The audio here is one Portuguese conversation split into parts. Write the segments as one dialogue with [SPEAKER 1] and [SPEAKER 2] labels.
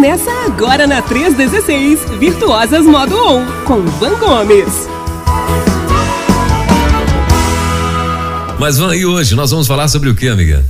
[SPEAKER 1] Começa agora na 316, Virtuosas Modo On, com Van Gomes.
[SPEAKER 2] Mas Van, e hoje nós vamos falar sobre o que, amiga?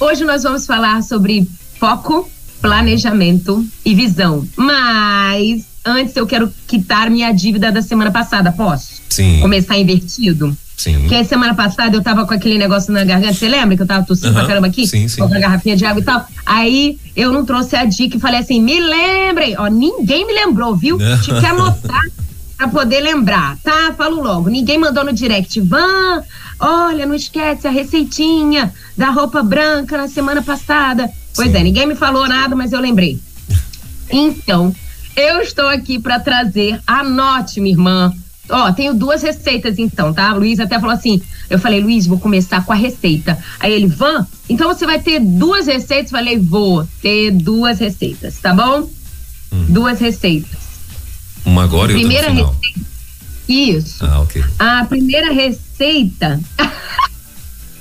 [SPEAKER 3] Hoje nós vamos falar sobre foco, planejamento e visão. Mas antes eu quero quitar minha dívida da semana passada, posso?
[SPEAKER 2] Sim.
[SPEAKER 3] Começar invertido?
[SPEAKER 2] Sim.
[SPEAKER 3] Porque semana passada eu tava com aquele negócio na garganta, você lembra que eu tava tossindo
[SPEAKER 2] Aham,
[SPEAKER 3] pra caramba aqui?
[SPEAKER 2] sim, sim.
[SPEAKER 3] Com a garrafinha de água e tal. Aí eu não trouxe a dica e falei assim, me lembrem. Ó, ninguém me lembrou, viu? Tive que anotar pra poder lembrar, tá? Falo logo. Ninguém mandou no direct. Van, olha, não esquece a receitinha da roupa branca na semana passada. Pois
[SPEAKER 2] Sim.
[SPEAKER 3] é, ninguém me falou nada, mas eu lembrei. Então, eu estou aqui para trazer, anote, minha irmã. Ó, tenho duas receitas então, tá? Luiz até falou assim. Eu falei, Luiz, vou começar com a receita. Aí ele, Van, então você vai ter duas receitas? Falei, vou ter duas receitas, tá bom? Duas receitas.
[SPEAKER 2] Uma agora e outra
[SPEAKER 3] Primeira
[SPEAKER 2] no final.
[SPEAKER 3] receita. Isso.
[SPEAKER 2] Ah, ok.
[SPEAKER 3] A primeira receita.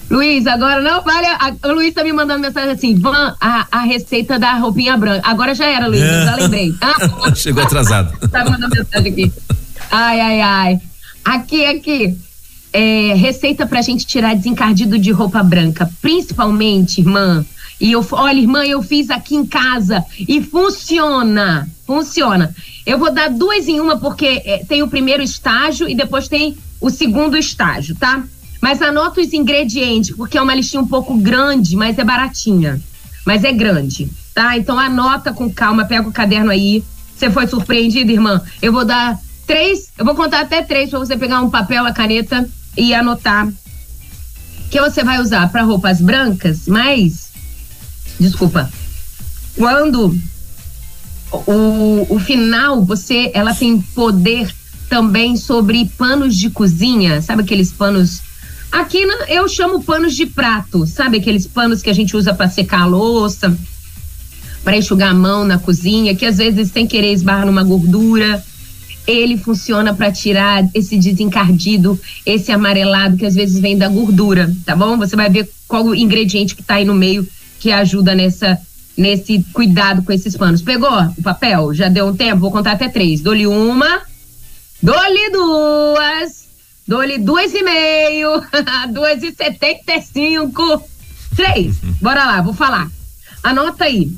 [SPEAKER 3] Luiz, agora não vale. a- o Luiz tá me mandando mensagem assim: Van, a, a receita da roupinha branca. Agora já era, Luiz, eu já lembrei. Ah,
[SPEAKER 2] Chegou atrasado.
[SPEAKER 3] tá me mandando mensagem aqui. Ai, ai, ai. Aqui, aqui. É, receita pra gente tirar desencardido de roupa branca. Principalmente, irmã. E eu, olha, irmã, eu fiz aqui em casa e funciona. Funciona. Eu vou dar duas em uma porque é, tem o primeiro estágio e depois tem o segundo estágio, tá? Mas anota os ingredientes, porque é uma listinha um pouco grande, mas é baratinha. Mas é grande, tá? Então anota com calma, pega o caderno aí. Você foi surpreendida, irmã? Eu vou dar três, eu vou contar até três pra você pegar um papel, a caneta e anotar. Que você vai usar para roupas brancas, mas. Desculpa. Quando o, o final, você, ela tem poder também sobre panos de cozinha, sabe aqueles panos Aqui eu chamo panos de prato, sabe aqueles panos que a gente usa para secar a louça, para enxugar a mão na cozinha, que às vezes sem querer esbarra numa gordura. Ele funciona para tirar esse desencardido, esse amarelado que às vezes vem da gordura, tá bom? Você vai ver qual o ingrediente que tá aí no meio que ajuda nessa nesse cuidado com esses panos. Pegou o papel? Já deu um tempo? Vou contar até três. Dou-lhe uma, dou-lhe duas, dou-lhe duas e meio, duas e setenta e cinco, três. Bora lá, vou falar. Anota aí.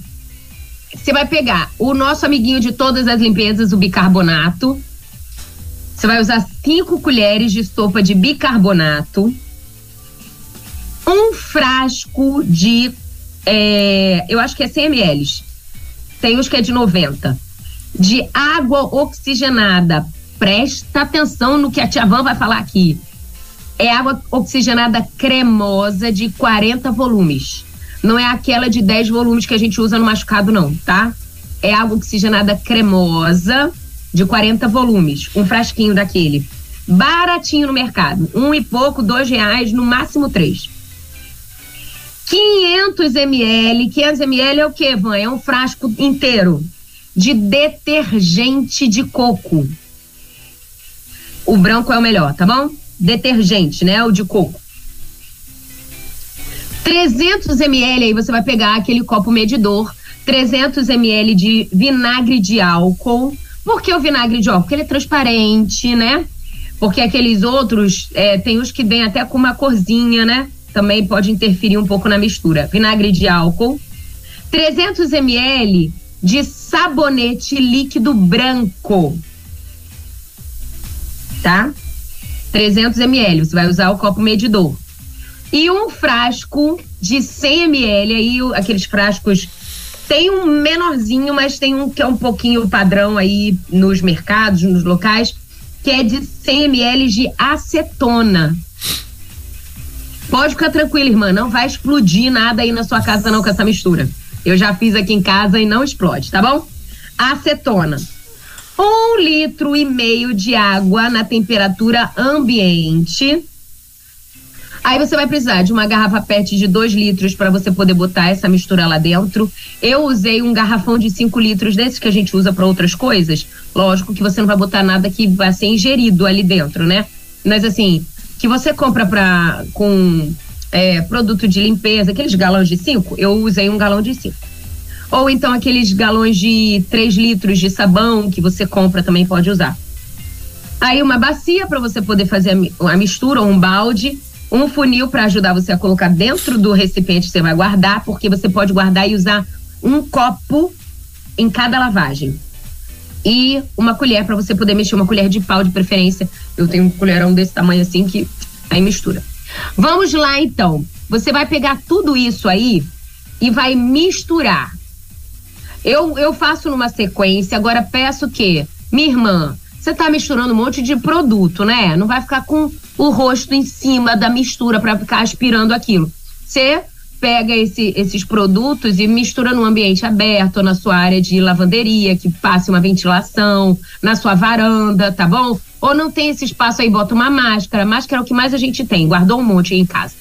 [SPEAKER 3] Você vai pegar o nosso amiguinho de todas as limpezas, o bicarbonato. Você vai usar cinco colheres de sopa de bicarbonato. Um frasco de. é, eu acho que é 100 ml. Tem uns que é de 90. De água oxigenada. Presta atenção no que a Tia Van vai falar aqui. É água oxigenada cremosa de 40 volumes. Não é aquela de 10 volumes que a gente usa no machucado, não, tá? É água oxigenada cremosa de 40 volumes. Um frasquinho daquele. Baratinho no mercado. Um e pouco, dois reais, no máximo três. 500 ml. 500 ml é o quê, Van? É um frasco inteiro de detergente de coco. O branco é o melhor, tá bom? Detergente, né? O de coco. 300 ml aí você vai pegar aquele copo medidor, 300 ml de vinagre de álcool. Por que o vinagre de álcool? Porque ele é transparente, né? Porque aqueles outros, é, tem os que vêm até com uma corzinha, né? Também pode interferir um pouco na mistura. Vinagre de álcool. 300 ml de sabonete líquido branco. Tá? 300 ml. Você vai usar o copo medidor e um frasco de 100 ml aí aqueles frascos tem um menorzinho mas tem um que é um pouquinho padrão aí nos mercados nos locais que é de 100 ml de acetona. Pode ficar tranquila irmã não vai explodir nada aí na sua casa não com essa mistura. Eu já fiz aqui em casa e não explode tá bom? Acetona. Um litro e meio de água na temperatura ambiente Aí você vai precisar de uma garrafa PET de 2 litros para você poder botar essa mistura lá dentro. Eu usei um garrafão de 5 litros desses que a gente usa para outras coisas. Lógico que você não vai botar nada que vai ser ingerido ali dentro, né? Mas assim, que você compra pra, com é, produto de limpeza, aqueles galões de 5, eu usei um galão de 5. Ou então aqueles galões de 3 litros de sabão que você compra também pode usar. Aí uma bacia para você poder fazer a mistura, ou um balde, um funil para ajudar você a colocar dentro do recipiente que você vai guardar, porque você pode guardar e usar um copo em cada lavagem. E uma colher para você poder mexer, uma colher de pau de preferência. Eu tenho um colherão desse tamanho assim que aí mistura. Vamos lá então. Você vai pegar tudo isso aí e vai misturar. Eu, eu faço numa sequência, agora peço que, minha irmã, você tá misturando um monte de produto, né? Não vai ficar com o rosto em cima da mistura para ficar aspirando aquilo. Você pega esse, esses produtos e mistura num ambiente aberto, na sua área de lavanderia, que passe uma ventilação, na sua varanda, tá bom? Ou não tem esse espaço aí, bota uma máscara. Máscara é o que mais a gente tem, guardou um monte aí em casa.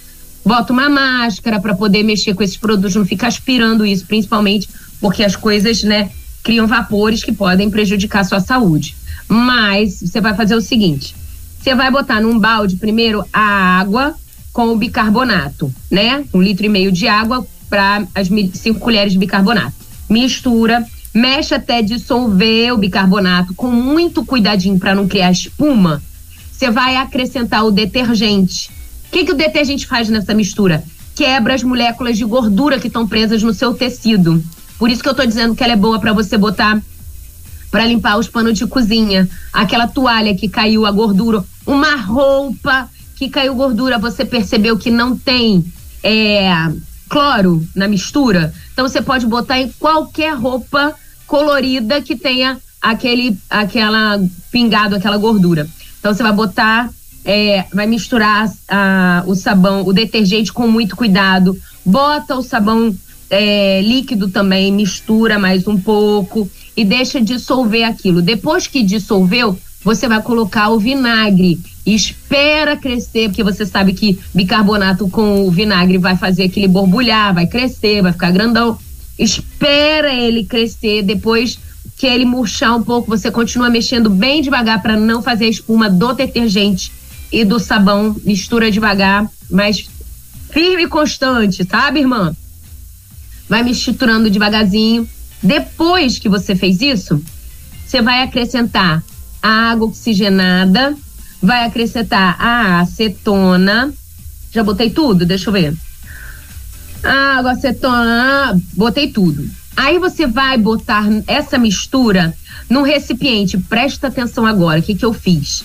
[SPEAKER 3] Bota uma máscara para poder mexer com esses produtos, não fica aspirando isso, principalmente porque as coisas, né, criam vapores que podem prejudicar a sua saúde. Mas você vai fazer o seguinte: você vai botar num balde primeiro a água com o bicarbonato, né? Um litro e meio de água para as cinco colheres de bicarbonato. Mistura, mexe até dissolver o bicarbonato com muito cuidadinho para não criar espuma. Você vai acrescentar o detergente. O que, que o detergente faz nessa mistura? Quebra as moléculas de gordura que estão presas no seu tecido. Por isso que eu estou dizendo que ela é boa para você botar para limpar os panos de cozinha, aquela toalha que caiu a gordura, uma roupa que caiu gordura, você percebeu que não tem é, cloro na mistura, então você pode botar em qualquer roupa colorida que tenha aquele aquela pingado, aquela gordura. Então você vai botar, é, vai misturar a, o sabão, o detergente com muito cuidado, bota o sabão é, líquido também, mistura mais um pouco e deixa dissolver aquilo. Depois que dissolveu, você vai colocar o vinagre. Espera crescer, porque você sabe que bicarbonato com o vinagre vai fazer aquele borbulhar, vai crescer, vai ficar grandão. Espera ele crescer, depois que ele murchar um pouco, você continua mexendo bem devagar para não fazer a espuma do detergente e do sabão. Mistura devagar, mas firme e constante, sabe, irmã? Vai misturando devagarzinho depois que você fez isso, você vai acrescentar a água oxigenada, vai acrescentar a acetona. Já botei tudo? Deixa eu ver. Água, acetona, botei tudo. Aí você vai botar essa mistura num recipiente. Presta atenção agora, o que, que eu fiz?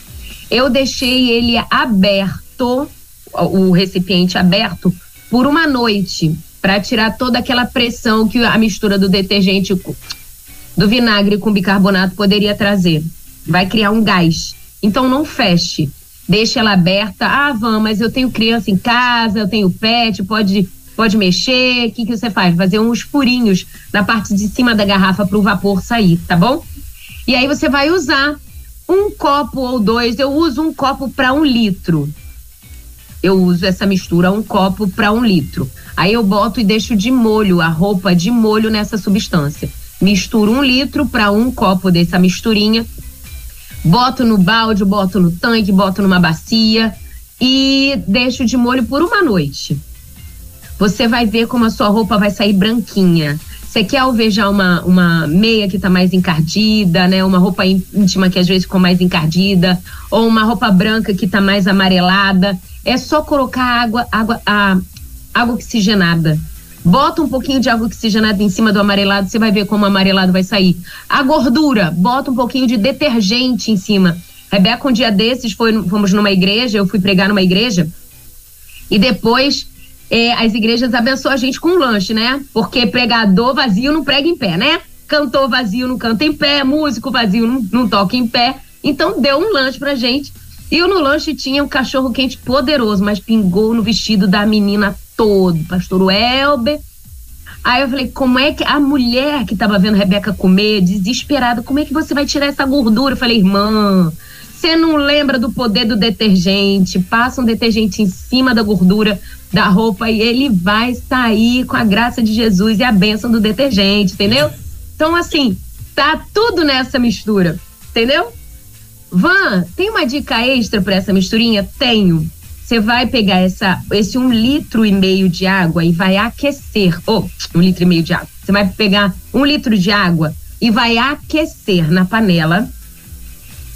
[SPEAKER 3] Eu deixei ele aberto, o recipiente aberto, por uma noite para tirar toda aquela pressão que a mistura do detergente do vinagre com bicarbonato poderia trazer. Vai criar um gás. Então não feche. Deixe ela aberta. Ah, Van, mas eu tenho criança em casa, eu tenho pet, pode pode mexer. O que, que você faz? Fazer uns furinhos na parte de cima da garrafa para o vapor sair, tá bom? E aí você vai usar um copo ou dois. Eu uso um copo para um litro eu uso essa mistura, um copo para um litro. Aí eu boto e deixo de molho, a roupa de molho nessa substância. Misturo um litro para um copo dessa misturinha. Boto no balde, boto no tanque, boto numa bacia e deixo de molho por uma noite. Você vai ver como a sua roupa vai sair branquinha. Você quer alvejar uma, uma meia que está mais encardida, né? Uma roupa íntima que às vezes ficou mais encardida, ou uma roupa branca que está mais amarelada é só colocar água, água, a, água oxigenada. Bota um pouquinho de água oxigenada em cima do amarelado, você vai ver como o amarelado vai sair. A gordura, bota um pouquinho de detergente em cima. Rebeca, um dia desses, foi, fomos numa igreja, eu fui pregar numa igreja, e depois é, as igrejas abençoam a gente com um lanche, né? Porque pregador vazio não prega em pé, né? Cantor vazio não canta em pé, músico vazio não, não toca em pé. Então deu um lanche pra gente e no lanche tinha um cachorro quente poderoso, mas pingou no vestido da menina todo, pastor Elber. Aí eu falei, como é que a mulher que tava vendo Rebeca comer, desesperada, como é que você vai tirar essa gordura? Eu falei, irmã, você não lembra do poder do detergente? Passa um detergente em cima da gordura da roupa e ele vai sair com a graça de Jesus e a bênção do detergente, entendeu? Então, assim, tá tudo nessa mistura, entendeu? Van, tem uma dica extra para essa misturinha? Tenho. Você vai pegar essa, esse um litro e meio de água e vai aquecer. Oh, um litro e meio de água. Você vai pegar um litro de água e vai aquecer na panela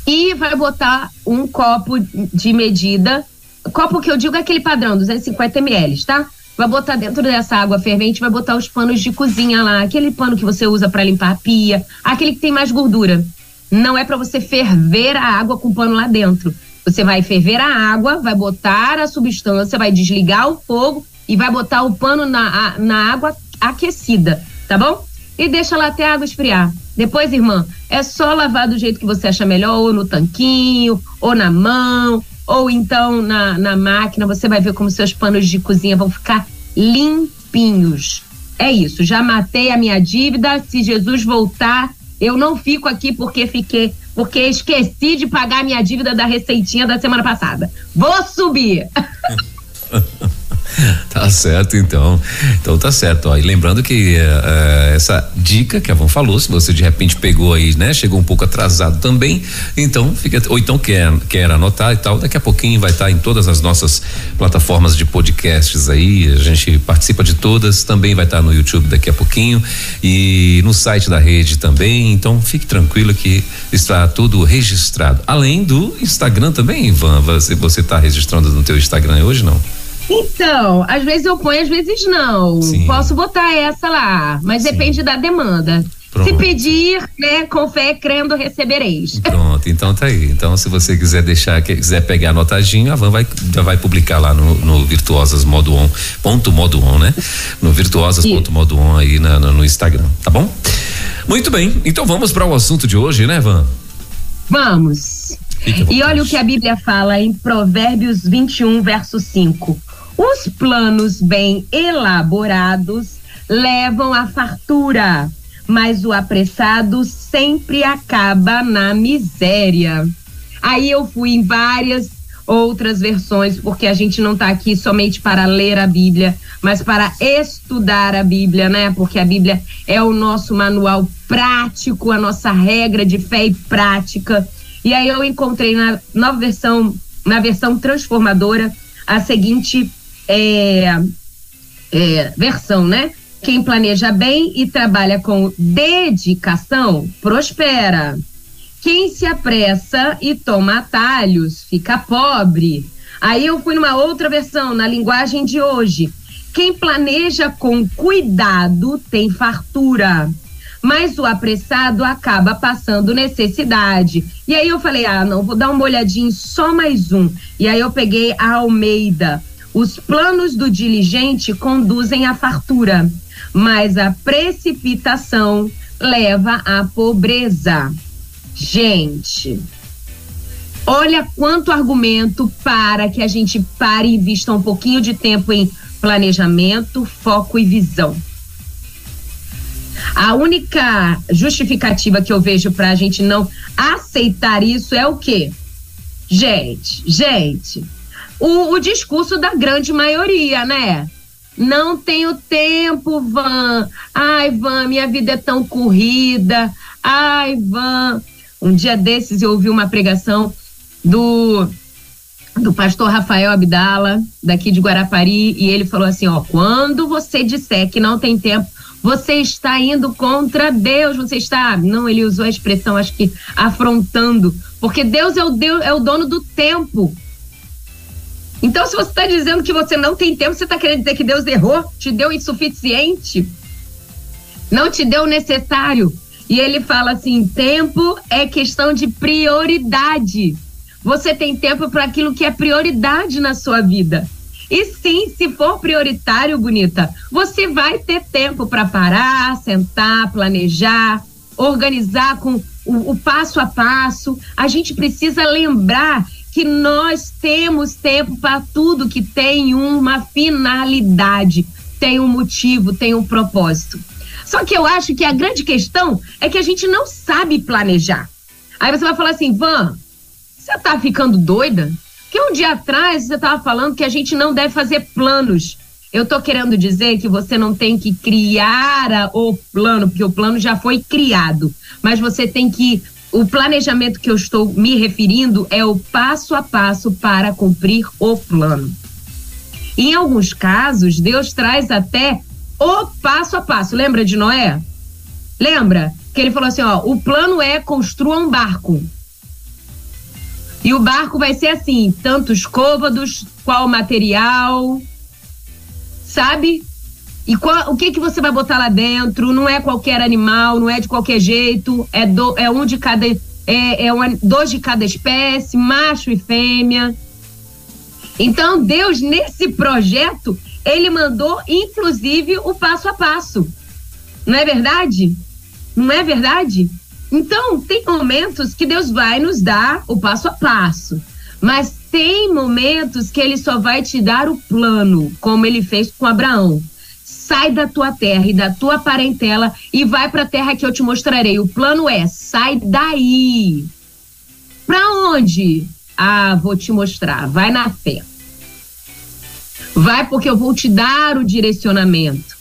[SPEAKER 3] e vai botar um copo de medida. Copo que eu digo é aquele padrão, 250 ml, tá? Vai botar dentro dessa água fervente, vai botar os panos de cozinha lá, aquele pano que você usa para limpar a pia, aquele que tem mais gordura. Não é para você ferver a água com o pano lá dentro. Você vai ferver a água, vai botar a substância, vai desligar o fogo e vai botar o pano na, na água aquecida, tá bom? E deixa lá até a água esfriar. Depois, irmã, é só lavar do jeito que você acha melhor, ou no tanquinho, ou na mão, ou então na, na máquina. Você vai ver como seus panos de cozinha vão ficar limpinhos. É isso, já matei a minha dívida. Se Jesus voltar, eu não fico aqui porque fiquei, porque esqueci de pagar minha dívida da receitinha da semana passada. Vou subir.
[SPEAKER 2] tá certo, então. Então tá certo. Ó. E lembrando que uh, essa dica que a Van falou, se você de repente pegou aí, né? Chegou um pouco atrasado também, então fica. Ou então quer, quer anotar e tal, daqui a pouquinho vai estar tá em todas as nossas plataformas de podcasts aí. A gente participa de todas, também vai estar tá no YouTube daqui a pouquinho e no site da rede também. Então fique tranquilo que está tudo registrado. Além do Instagram também, Ivan. Você, você tá registrando no teu Instagram hoje, não?
[SPEAKER 3] Então, às vezes eu ponho, às vezes não. Sim. Posso botar essa lá, mas Sim. depende da demanda. Pronto. Se pedir, né, com fé, crendo, recebereis.
[SPEAKER 2] Pronto, então tá aí. Então, se você quiser deixar, quiser pegar anotadinho, a Van vai, já vai publicar lá no, no Virtuosas Modo On, ponto Modo On, né? No Virtuosas ponto Modo On aí na, no, no Instagram, tá bom? Muito bem, então vamos para o assunto de hoje, né, Van?
[SPEAKER 3] Vamos. E olha o que a Bíblia fala em Provérbios 21, verso 5. Os planos bem elaborados levam à fartura, mas o apressado sempre acaba na miséria. Aí eu fui em várias outras versões, porque a gente não está aqui somente para ler a Bíblia, mas para estudar a Bíblia, né? Porque a Bíblia é o nosso manual prático, a nossa regra de fé e prática. E aí eu encontrei na nova versão, na versão transformadora, a seguinte é, é, versão, né? Quem planeja bem e trabalha com dedicação prospera. Quem se apressa e toma atalhos fica pobre. Aí eu fui numa outra versão, na linguagem de hoje. Quem planeja com cuidado tem fartura, mas o apressado acaba passando necessidade. E aí eu falei: ah, não, vou dar uma olhadinha só mais um. E aí eu peguei a Almeida. Os planos do diligente conduzem à fartura, mas a precipitação leva à pobreza. Gente, olha quanto argumento para que a gente pare e invista um pouquinho de tempo em planejamento, foco e visão. A única justificativa que eu vejo para a gente não aceitar isso é o quê? Gente, gente, o, o discurso da grande maioria, né? Não tenho tempo, Van. Ai, Van, minha vida é tão corrida. Ai, Van. Um dia desses eu ouvi uma pregação do do pastor Rafael Abdala, daqui de Guarapari, e ele falou assim, ó, quando você disser que não tem tempo, você está indo contra Deus, você está, não, ele usou a expressão, acho que afrontando, porque Deus é o Deus, é o dono do tempo. Então, se você está dizendo que você não tem tempo, você está querendo dizer que Deus errou, te deu insuficiente, não te deu o necessário. E ele fala assim: tempo é questão de prioridade. Você tem tempo para aquilo que é prioridade na sua vida. E sim, se for prioritário, bonita, você vai ter tempo para parar, sentar, planejar, organizar com o, o passo a passo. A gente precisa lembrar que nós temos tempo para tudo que tem uma finalidade, tem um motivo, tem um propósito. Só que eu acho que a grande questão é que a gente não sabe planejar. Aí você vai falar assim, Van, você tá ficando doida? Que um dia atrás você estava falando que a gente não deve fazer planos. Eu tô querendo dizer que você não tem que criar o plano, porque o plano já foi criado. Mas você tem que o planejamento que eu estou me referindo é o passo a passo para cumprir o plano. Em alguns casos, Deus traz até o passo a passo. Lembra de Noé? Lembra? Que ele falou assim: ó, o plano é construa um barco. E o barco vai ser assim: tantos côvados, qual material, sabe? E qual, o que que você vai botar lá dentro? Não é qualquer animal, não é de qualquer jeito, é, do, é um de cada. É, é dois de cada espécie, macho e fêmea. Então, Deus, nesse projeto, ele mandou, inclusive, o passo a passo. Não é verdade? Não é verdade? Então, tem momentos que Deus vai nos dar o passo a passo. Mas tem momentos que ele só vai te dar o plano, como ele fez com Abraão. Sai da tua terra e da tua parentela e vai para a terra que eu te mostrarei. O plano é: sai daí. Para onde? Ah, vou te mostrar. Vai na fé. Vai porque eu vou te dar o direcionamento.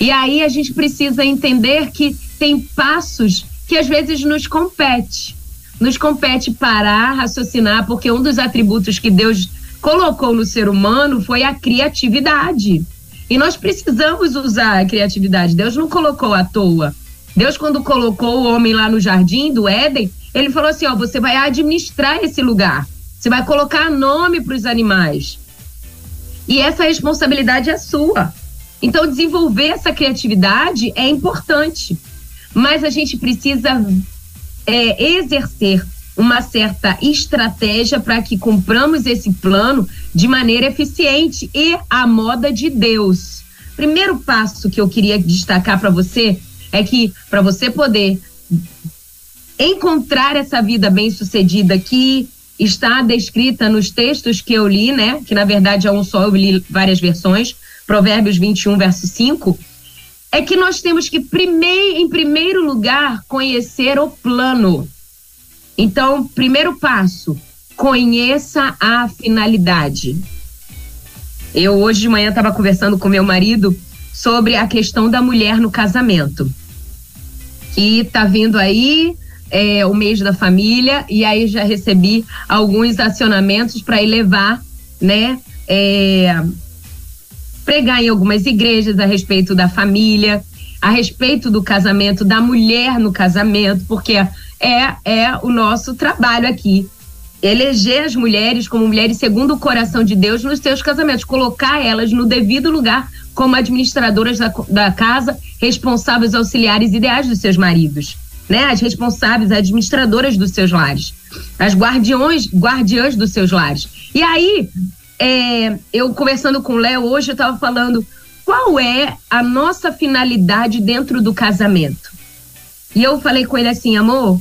[SPEAKER 3] E aí a gente precisa entender que tem passos que às vezes nos compete. Nos compete parar, raciocinar, porque um dos atributos que Deus colocou no ser humano foi a criatividade. E nós precisamos usar a criatividade. Deus não colocou à toa. Deus, quando colocou o homem lá no jardim do Éden, ele falou assim: ó, você vai administrar esse lugar. Você vai colocar nome para os animais. E essa responsabilidade é sua. Então, desenvolver essa criatividade é importante. Mas a gente precisa é, exercer uma certa estratégia para que cumpramos esse plano de maneira eficiente e à moda de Deus. Primeiro passo que eu queria destacar para você é que para você poder encontrar essa vida bem-sucedida que está descrita nos textos que eu li, né? Que na verdade é um só, eu li várias versões, Provérbios 21, verso 5, é que nós temos que, primeir, em primeiro lugar, conhecer o plano. Então, primeiro passo, conheça a finalidade. Eu hoje de manhã estava conversando com meu marido sobre a questão da mulher no casamento. Que tá vindo aí é, o mês da família e aí já recebi alguns acionamentos para ir levar, né? É, pregar em algumas igrejas a respeito da família, a respeito do casamento, da mulher no casamento, porque é, é o nosso trabalho aqui. Eleger as mulheres como mulheres segundo o coração de Deus nos seus casamentos, colocar elas no devido lugar como administradoras da, da casa, responsáveis auxiliares ideais dos seus maridos né? As responsáveis, as administradoras dos seus lares, as guardiões, guardiãs dos seus lares. E aí, é, eu conversando com o Léo hoje, eu estava falando qual é a nossa finalidade dentro do casamento. E eu falei com ele assim, amor,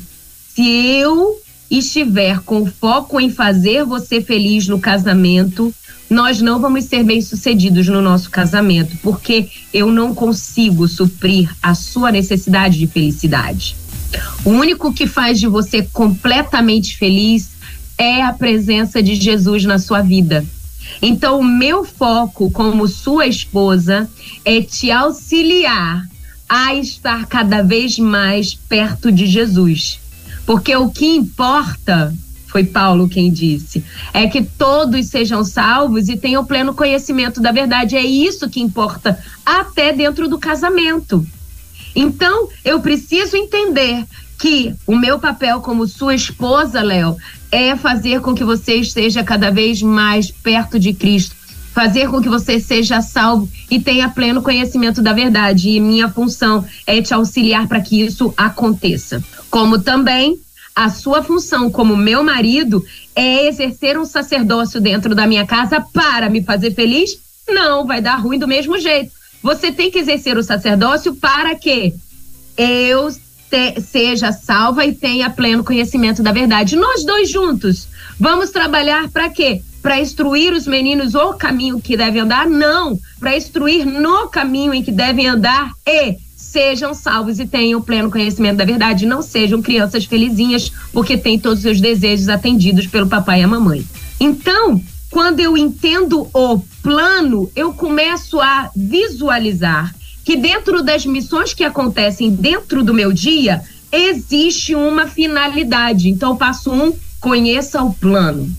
[SPEAKER 3] se eu estiver com foco em fazer você feliz no casamento, nós não vamos ser bem-sucedidos no nosso casamento, porque eu não consigo suprir a sua necessidade de felicidade. O único que faz de você completamente feliz é a presença de Jesus na sua vida. Então, o meu foco como sua esposa é te auxiliar a estar cada vez mais perto de Jesus. Porque o que importa, foi Paulo quem disse, é que todos sejam salvos e tenham pleno conhecimento da verdade. É isso que importa, até dentro do casamento. Então, eu preciso entender que o meu papel como sua esposa, Léo, é fazer com que você esteja cada vez mais perto de Cristo, fazer com que você seja salvo e tenha pleno conhecimento da verdade. E minha função é te auxiliar para que isso aconteça. Como também a sua função como meu marido é exercer um sacerdócio dentro da minha casa para me fazer feliz? Não, vai dar ruim do mesmo jeito. Você tem que exercer o sacerdócio para que eu te, seja salva e tenha pleno conhecimento da verdade. Nós dois juntos vamos trabalhar para quê? Para instruir os meninos o caminho que devem andar? Não, para instruir no caminho em que devem andar e sejam salvos e tenham pleno conhecimento da verdade. Não sejam crianças felizinhas, porque têm todos os seus desejos atendidos pelo papai e a mamãe. Então, quando eu entendo o plano, eu começo a visualizar que dentro das missões que acontecem dentro do meu dia, existe uma finalidade. Então, passo um, conheça o plano.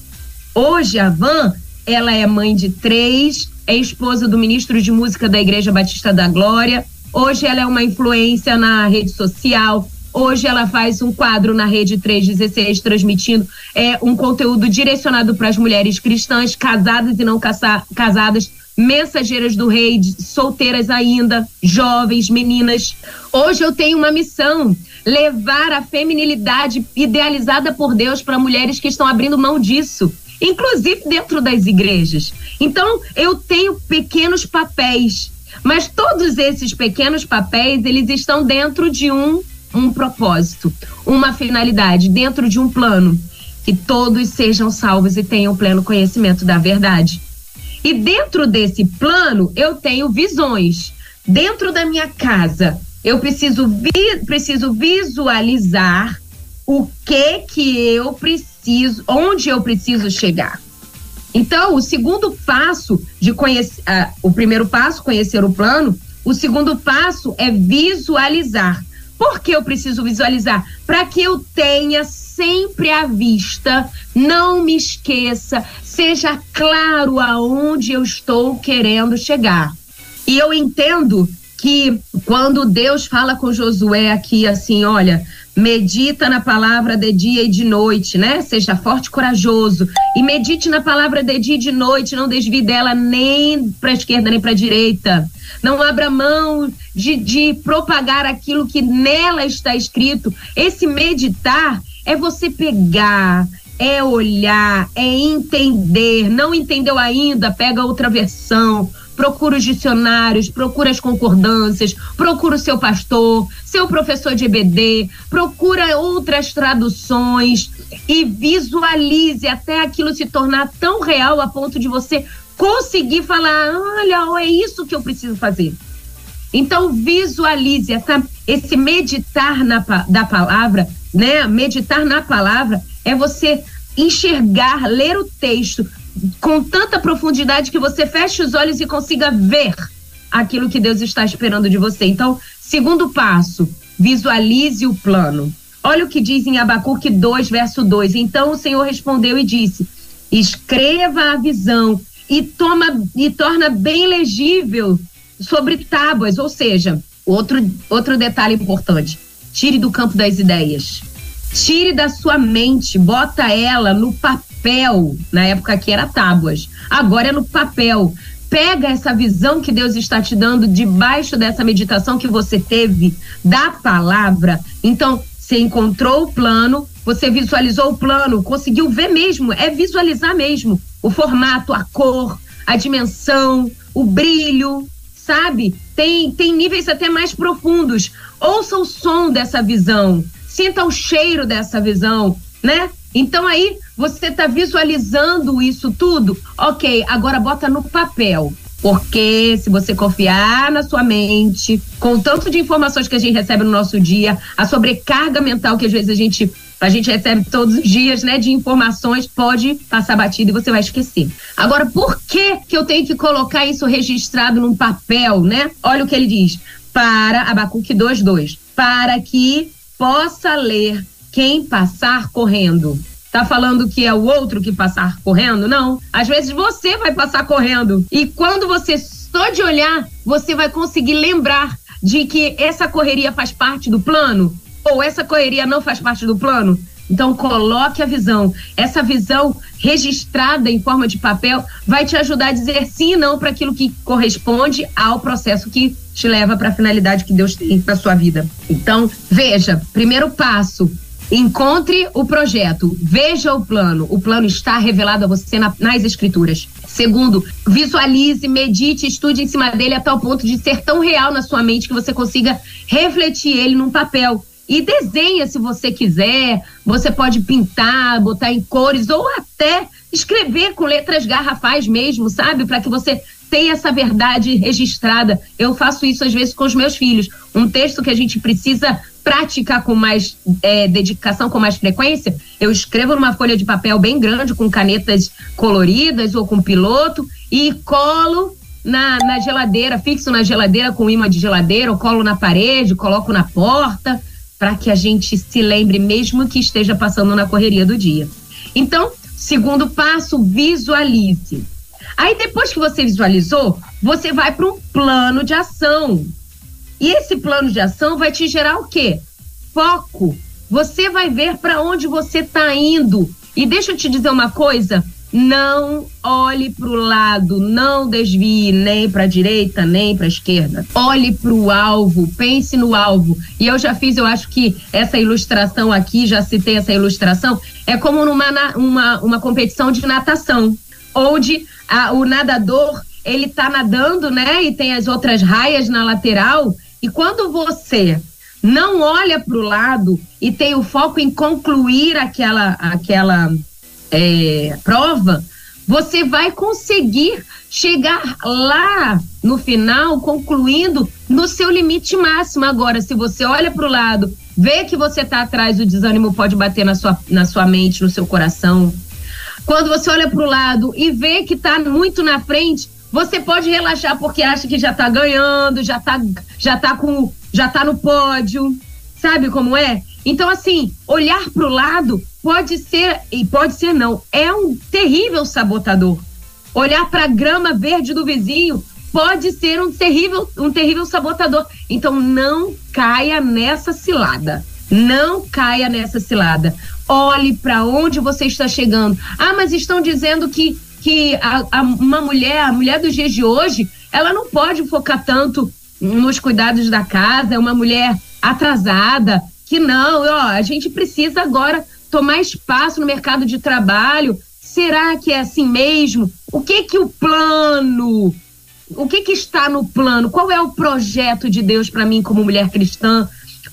[SPEAKER 3] Hoje, a Van ela é mãe de três, é esposa do ministro de música da Igreja Batista da Glória. Hoje ela é uma influência na rede social. Hoje ela faz um quadro na Rede 316 transmitindo é, um conteúdo direcionado para as mulheres cristãs, casadas e não casadas, mensageiras do rei, solteiras ainda, jovens, meninas. Hoje eu tenho uma missão: levar a feminilidade idealizada por Deus para mulheres que estão abrindo mão disso, inclusive dentro das igrejas. Então, eu tenho pequenos papéis, mas todos esses pequenos papéis, eles estão dentro de um um propósito, uma finalidade, dentro de um plano, que todos sejam salvos e tenham pleno conhecimento da verdade. E dentro desse plano, eu tenho visões. Dentro da minha casa, eu preciso, vi, preciso visualizar o que que eu preciso, onde eu preciso chegar. Então, o segundo passo de conhecer, uh, o primeiro passo, conhecer o plano, o segundo passo é visualizar. Por que eu preciso visualizar? Para que eu tenha sempre à vista, não me esqueça, seja claro aonde eu estou querendo chegar. E eu entendo que quando Deus fala com Josué aqui assim, olha, medita na palavra de dia e de noite, né? Seja forte e corajoso. E medite na palavra de dia e de noite, não desvie dela nem para a esquerda nem para a direita. Não abra mão de, de propagar aquilo que nela está escrito. Esse meditar é você pegar, é olhar, é entender. Não entendeu ainda? Pega outra versão. Procura os dicionários, procura as concordâncias, procura o seu pastor, seu professor de EBD, procura outras traduções e visualize até aquilo se tornar tão real a ponto de você conseguir falar: olha, é isso que eu preciso fazer. Então, visualize essa, esse meditar na, da palavra, né? Meditar na palavra é você enxergar, ler o texto com tanta profundidade que você feche os olhos e consiga ver aquilo que Deus está esperando de você. Então, segundo passo, visualize o plano. Olha o que diz em Abacuque 2, verso 2. Então o Senhor respondeu e disse: Escreva a visão e toma e torna bem legível sobre tábuas, ou seja, outro outro detalhe importante. Tire do campo das ideias. Tire da sua mente, bota ela no papel. Na época que era tábuas. Agora é no papel. Pega essa visão que Deus está te dando debaixo dessa meditação que você teve da palavra. Então, você encontrou o plano, você visualizou o plano, conseguiu ver mesmo, é visualizar mesmo o formato, a cor, a dimensão, o brilho, sabe? Tem, tem níveis até mais profundos. Ouça o som dessa visão sinta o cheiro dessa visão, né? Então aí você está visualizando isso tudo, ok? Agora bota no papel. Porque se você confiar na sua mente, com o tanto de informações que a gente recebe no nosso dia, a sobrecarga mental que às vezes a gente a gente recebe todos os dias, né, de informações, pode passar batido e você vai esquecer. Agora, por que que eu tenho que colocar isso registrado num papel, né? Olha o que ele diz. Para Abacuque 2:2, para que possa ler quem passar correndo. Tá falando que é o outro que passar correndo? Não. Às vezes você vai passar correndo. E quando você só de olhar, você vai conseguir lembrar de que essa correria faz parte do plano ou essa correria não faz parte do plano. Então coloque a visão. Essa visão registrada em forma de papel vai te ajudar a dizer sim e não para aquilo que corresponde ao processo que te leva para a finalidade que Deus tem na sua vida. Então, veja, primeiro passo, encontre o projeto, veja o plano. O plano está revelado a você na, nas escrituras. Segundo, visualize, medite, estude em cima dele a tal ponto de ser tão real na sua mente que você consiga refletir ele num papel. E desenha se você quiser. Você pode pintar, botar em cores ou até escrever com letras garrafais mesmo, sabe? Para que você tem essa verdade registrada. Eu faço isso às vezes com os meus filhos. Um texto que a gente precisa praticar com mais é, dedicação, com mais frequência, eu escrevo numa folha de papel bem grande, com canetas coloridas ou com piloto, e colo na, na geladeira, fixo na geladeira com imã de geladeira, ou colo na parede, coloco na porta, para que a gente se lembre, mesmo que esteja passando na correria do dia. Então, Segundo passo, visualize. Aí depois que você visualizou, você vai para um plano de ação. E esse plano de ação vai te gerar o quê? Foco. Você vai ver para onde você está indo. E deixa eu te dizer uma coisa: não olhe para o lado, não desvie nem para a direita nem para a esquerda. Olhe para o alvo, pense no alvo. E eu já fiz, eu acho que essa ilustração aqui, já citei essa ilustração, é como numa uma, uma competição de natação, onde a, o nadador ele está nadando, né? E tem as outras raias na lateral. E quando você não olha para o lado e tem o foco em concluir aquela aquela é, prova, você vai conseguir chegar lá no final, concluindo no seu limite máximo. Agora, se você olha para o lado, vê que você está atrás, o desânimo pode bater na sua, na sua mente, no seu coração. Quando você olha para o lado e vê que está muito na frente, você pode relaxar porque acha que já está ganhando, já está já tá com, já tá no pódio. Sabe como é? Então, assim, olhar para o lado pode ser, e pode ser não, é um terrível sabotador. Olhar para a grama verde do vizinho pode ser um terrível, um terrível sabotador. Então, não caia nessa cilada. Não caia nessa cilada. Olhe para onde você está chegando. Ah, mas estão dizendo que, que a, a, uma mulher, a mulher dos dias de hoje, ela não pode focar tanto nos cuidados da casa, é uma mulher atrasada, que não, ó, a gente precisa agora tomar espaço no mercado de trabalho. Será que é assim mesmo? O que que o plano, o que que está no plano? Qual é o projeto de Deus para mim como mulher cristã?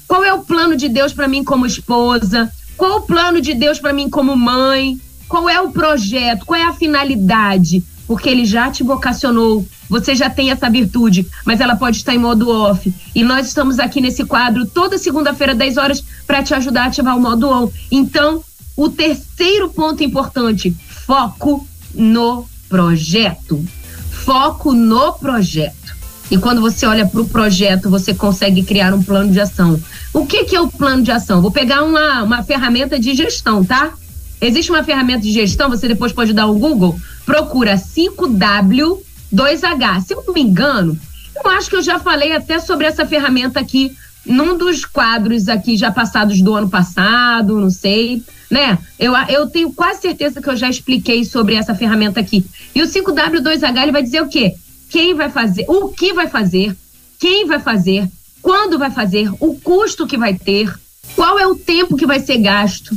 [SPEAKER 3] Qual é o plano de Deus para mim como esposa? Qual o plano de Deus para mim como mãe? Qual é o projeto? Qual é a finalidade? Porque ele já te vocacionou você já tem essa virtude, mas ela pode estar em modo off. E nós estamos aqui nesse quadro toda segunda-feira, 10 horas, para te ajudar a ativar o modo on. Então, o terceiro ponto importante: foco no projeto. Foco no projeto. E quando você olha para o projeto, você consegue criar um plano de ação. O que, que é o plano de ação? Vou pegar uma, uma ferramenta de gestão, tá? Existe uma ferramenta de gestão, você depois pode dar um Google, procura 5W 2H. Se eu não me engano, eu acho que eu já falei até sobre essa ferramenta aqui num dos quadros aqui já passados do ano passado, não sei, né? Eu, eu tenho quase certeza que eu já expliquei sobre essa ferramenta aqui. E o 5W2H ele vai dizer o quê? Quem vai fazer, o que vai fazer, quem vai fazer, quando vai fazer, o custo que vai ter, qual é o tempo que vai ser gasto.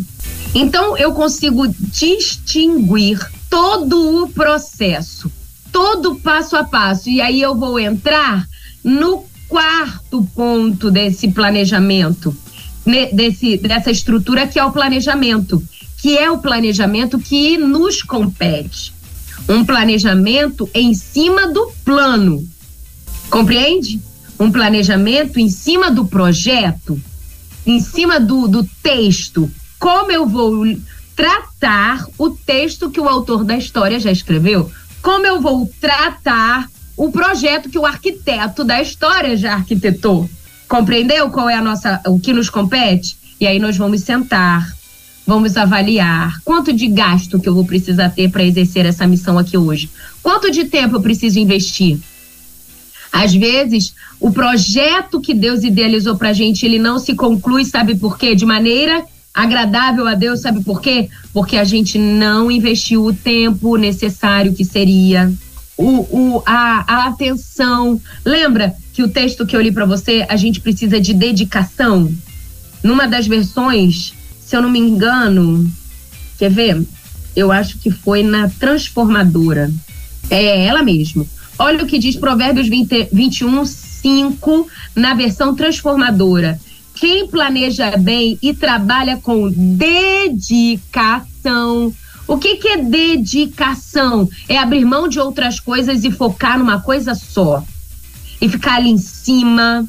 [SPEAKER 3] Então eu consigo distinguir todo o processo todo passo a passo. E aí eu vou entrar no quarto ponto desse planejamento, desse, dessa estrutura que é o planejamento, que é o planejamento que nos compete. Um planejamento em cima do plano. Compreende? Um planejamento em cima do projeto, em cima do, do texto. Como eu vou tratar o texto que o autor da história já escreveu? como eu vou tratar o projeto que o arquiteto da história já arquitetou. Compreendeu qual é a nossa, o que nos compete? E aí nós vamos sentar, vamos avaliar quanto de gasto que eu vou precisar ter para exercer essa missão aqui hoje. Quanto de tempo eu preciso investir? Às vezes, o projeto que Deus idealizou para a gente, ele não se conclui, sabe por quê? De maneira agradável a Deus, sabe por quê? Porque a gente não investiu o tempo necessário que seria, o, o, a, a atenção. Lembra que o texto que eu li para você, a gente precisa de dedicação? Numa das versões, se eu não me engano, quer ver? Eu acho que foi na transformadora. É ela mesmo. Olha o que diz Provérbios 20, 21, 5, na versão transformadora quem planeja bem e trabalha com dedicação. O que, que é dedicação? É abrir mão de outras coisas e focar numa coisa só. E ficar ali em cima,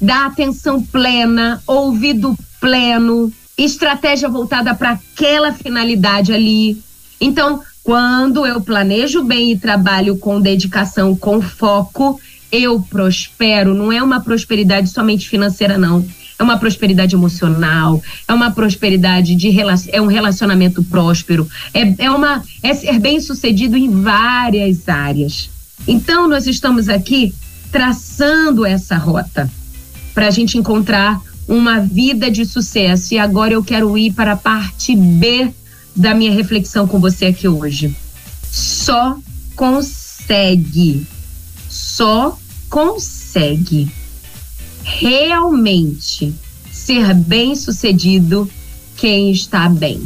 [SPEAKER 3] dar atenção plena, ouvido pleno, estratégia voltada para aquela finalidade ali. Então, quando eu planejo bem e trabalho com dedicação, com foco, eu prospero. Não é uma prosperidade somente financeira, não é uma prosperidade emocional, é uma prosperidade de é um relacionamento próspero, é, é uma é ser bem sucedido em várias áreas. Então nós estamos aqui traçando essa rota para a gente encontrar uma vida de sucesso. E agora eu quero ir para a parte B da minha reflexão com você aqui hoje. Só consegue, só consegue realmente ser bem sucedido quem está bem.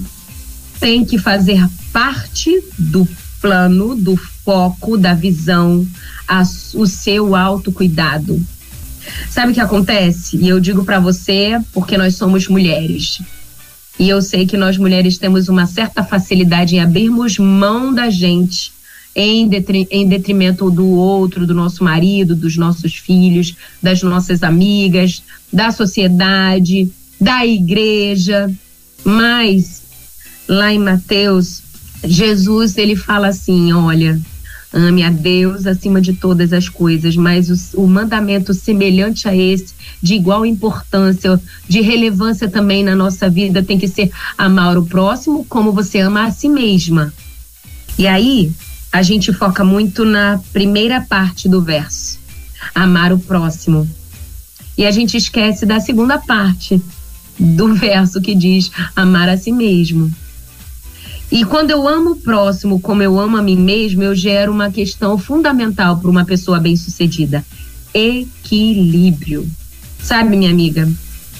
[SPEAKER 3] Tem que fazer parte do plano, do foco, da visão, a, o seu autocuidado. Sabe o que acontece? E eu digo para você porque nós somos mulheres. E eu sei que nós mulheres temos uma certa facilidade em abrirmos mão da gente em, detri em detrimento do outro, do nosso marido, dos nossos filhos, das nossas amigas, da sociedade, da igreja. Mas lá em Mateus, Jesus ele fala assim, olha, ame a Deus acima de todas as coisas, mas o, o, mandamento semelhante a esse, de igual importância, de relevância também na nossa vida, tem que ser amar o próximo como você ama a si mesma. E aí, a gente foca muito na primeira parte do verso, amar o próximo. E a gente esquece da segunda parte do verso que diz amar a si mesmo. E quando eu amo o próximo como eu amo a mim mesmo, eu gero uma questão fundamental para uma pessoa bem-sucedida: equilíbrio. Sabe, minha amiga?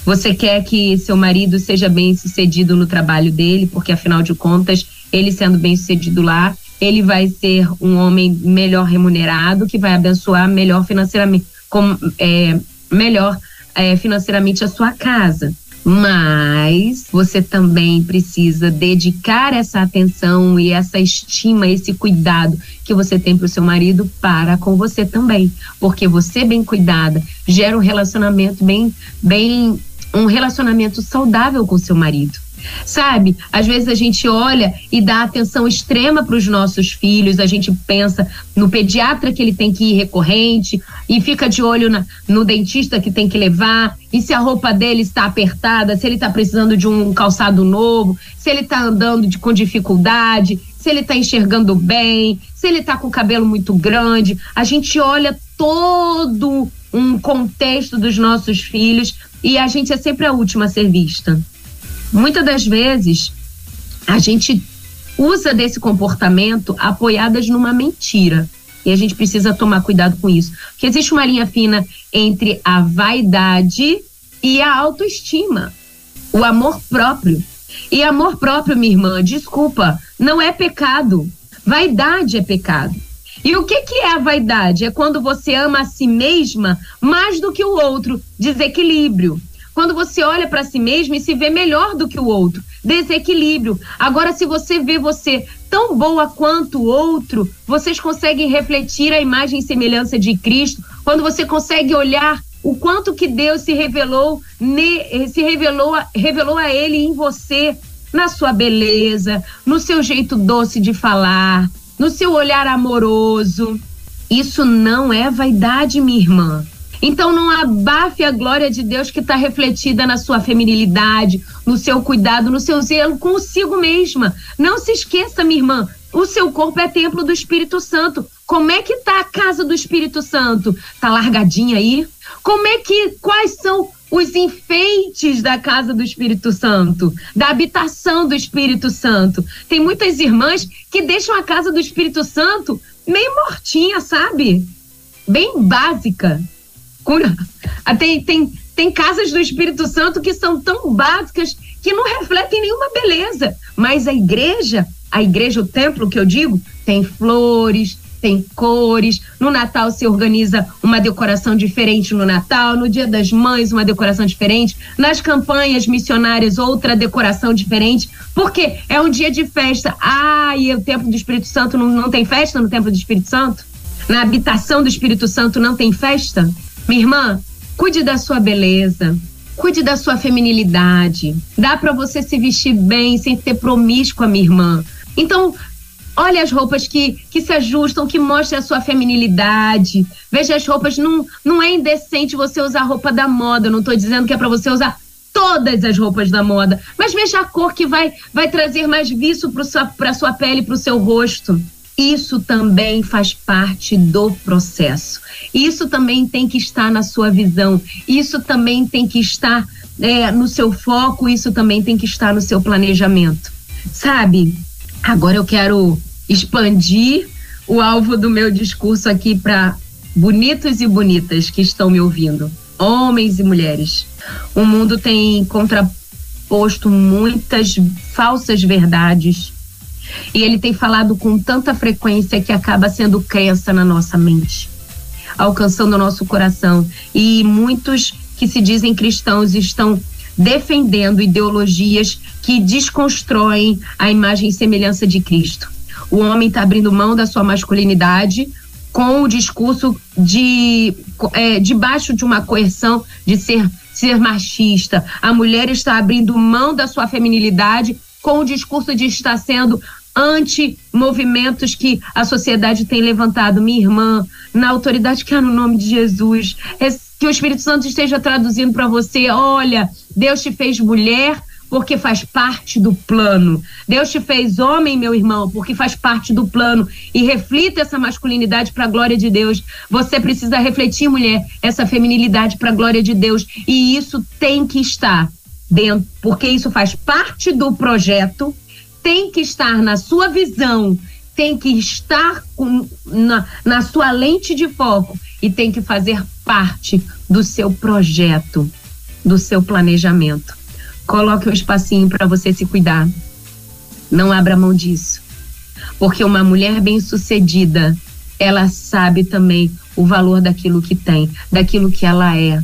[SPEAKER 3] Você quer que seu marido seja bem-sucedido no trabalho dele, porque afinal de contas, ele sendo bem-sucedido lá, ele vai ser um homem melhor remunerado, que vai abençoar melhor financeiramente, com, é, melhor é, financeiramente a sua casa mas você também precisa dedicar essa atenção e essa estima, esse cuidado que você tem para o seu marido para com você também, porque você bem cuidada gera um relacionamento bem, bem um relacionamento saudável com seu marido. Sabe? Às vezes a gente olha e dá atenção extrema para os nossos filhos, a gente pensa no pediatra que ele tem que ir recorrente e fica de olho na, no dentista que tem que levar, e se a roupa dele está apertada, se ele está precisando de um calçado novo, se ele está andando de, com dificuldade, se ele está enxergando bem, se ele está com o cabelo muito grande. A gente olha todo um contexto dos nossos filhos e a gente é sempre a última a ser vista. Muitas das vezes, a gente usa desse comportamento apoiadas numa mentira. E a gente precisa tomar cuidado com isso. Porque existe uma linha fina entre a vaidade e a autoestima. O amor próprio. E amor próprio, minha irmã, desculpa, não é pecado. Vaidade é pecado. E o que, que é a vaidade? É quando você ama a si mesma mais do que o outro. Desequilíbrio quando você olha para si mesmo e se vê melhor do que o outro. Desequilíbrio. Agora, se você vê você tão boa quanto o outro, vocês conseguem refletir a imagem e semelhança de Cristo. Quando você consegue olhar o quanto que Deus se revelou, se revelou, revelou a Ele em você, na sua beleza, no seu jeito doce de falar, no seu olhar amoroso. Isso não é vaidade, minha irmã. Então não abafe a glória de Deus que está refletida na sua feminilidade, no seu cuidado, no seu zelo consigo mesma. Não se esqueça, minha irmã, o seu corpo é templo do Espírito Santo. Como é que tá a casa do Espírito Santo? Tá largadinha aí? Como é que quais são os enfeites da casa do Espírito Santo, da habitação do Espírito Santo? Tem muitas irmãs que deixam a casa do Espírito Santo meio mortinha, sabe? Bem básica. Tem, tem, tem casas do Espírito Santo que são tão básicas que não refletem nenhuma beleza. Mas a igreja, a igreja, o templo que eu digo, tem flores, tem cores. No Natal se organiza uma decoração diferente no Natal, no Dia das Mães uma decoração diferente, nas campanhas missionárias outra decoração diferente, porque é um dia de festa. Ah, e o Templo do Espírito Santo não, não tem festa no Templo do Espírito Santo? Na habitação do Espírito Santo não tem festa? Minha irmã, cuide da sua beleza, cuide da sua feminilidade. Dá para você se vestir bem sem ser promíscua, minha irmã. Então, Olha as roupas que, que se ajustam, que mostram a sua feminilidade. Veja as roupas, não, não é indecente você usar roupa da moda. Eu não estou dizendo que é para você usar todas as roupas da moda, mas veja a cor que vai, vai trazer mais viço para sua, sua pele, para o seu rosto. Isso também faz parte do processo. Isso também tem que estar na sua visão. Isso também tem que estar é, no seu foco. Isso também tem que estar no seu planejamento. Sabe? Agora eu quero expandir o alvo do meu discurso aqui para bonitos e bonitas que estão me ouvindo, homens e mulheres. O mundo tem contraposto muitas falsas verdades e ele tem falado com tanta frequência que acaba sendo crença na nossa mente, alcançando o nosso coração. E muitos que se dizem cristãos estão defendendo ideologias que desconstroem a imagem e semelhança de Cristo. O homem está abrindo mão da sua masculinidade com o discurso de é, debaixo de uma coerção de ser ser machista. A mulher está abrindo mão da sua feminilidade com o discurso de estar sendo anti-movimentos que a sociedade tem levantado. Minha irmã, na autoridade que há no nome de Jesus, é que o Espírito Santo esteja traduzindo para você: olha, Deus te fez mulher porque faz parte do plano. Deus te fez homem, meu irmão, porque faz parte do plano. E reflita essa masculinidade para a glória de Deus. Você precisa refletir, mulher, essa feminilidade para a glória de Deus. E isso tem que estar dentro, porque isso faz parte do projeto, tem que estar na sua visão, tem que estar com, na, na sua lente de foco e tem que fazer parte do seu projeto, do seu planejamento. Coloque um espacinho para você se cuidar. Não abra mão disso. Porque uma mulher bem-sucedida, ela sabe também o valor daquilo que tem, daquilo que ela é.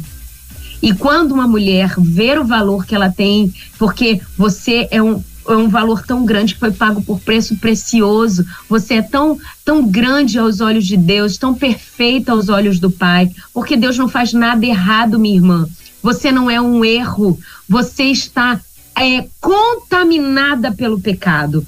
[SPEAKER 3] E quando uma mulher ver o valor que ela tem, porque você é um, é um valor tão grande que foi pago por preço precioso. Você é tão, tão grande aos olhos de Deus, tão perfeita aos olhos do Pai, porque Deus não faz nada errado, minha irmã. Você não é um erro. Você está é, contaminada pelo pecado.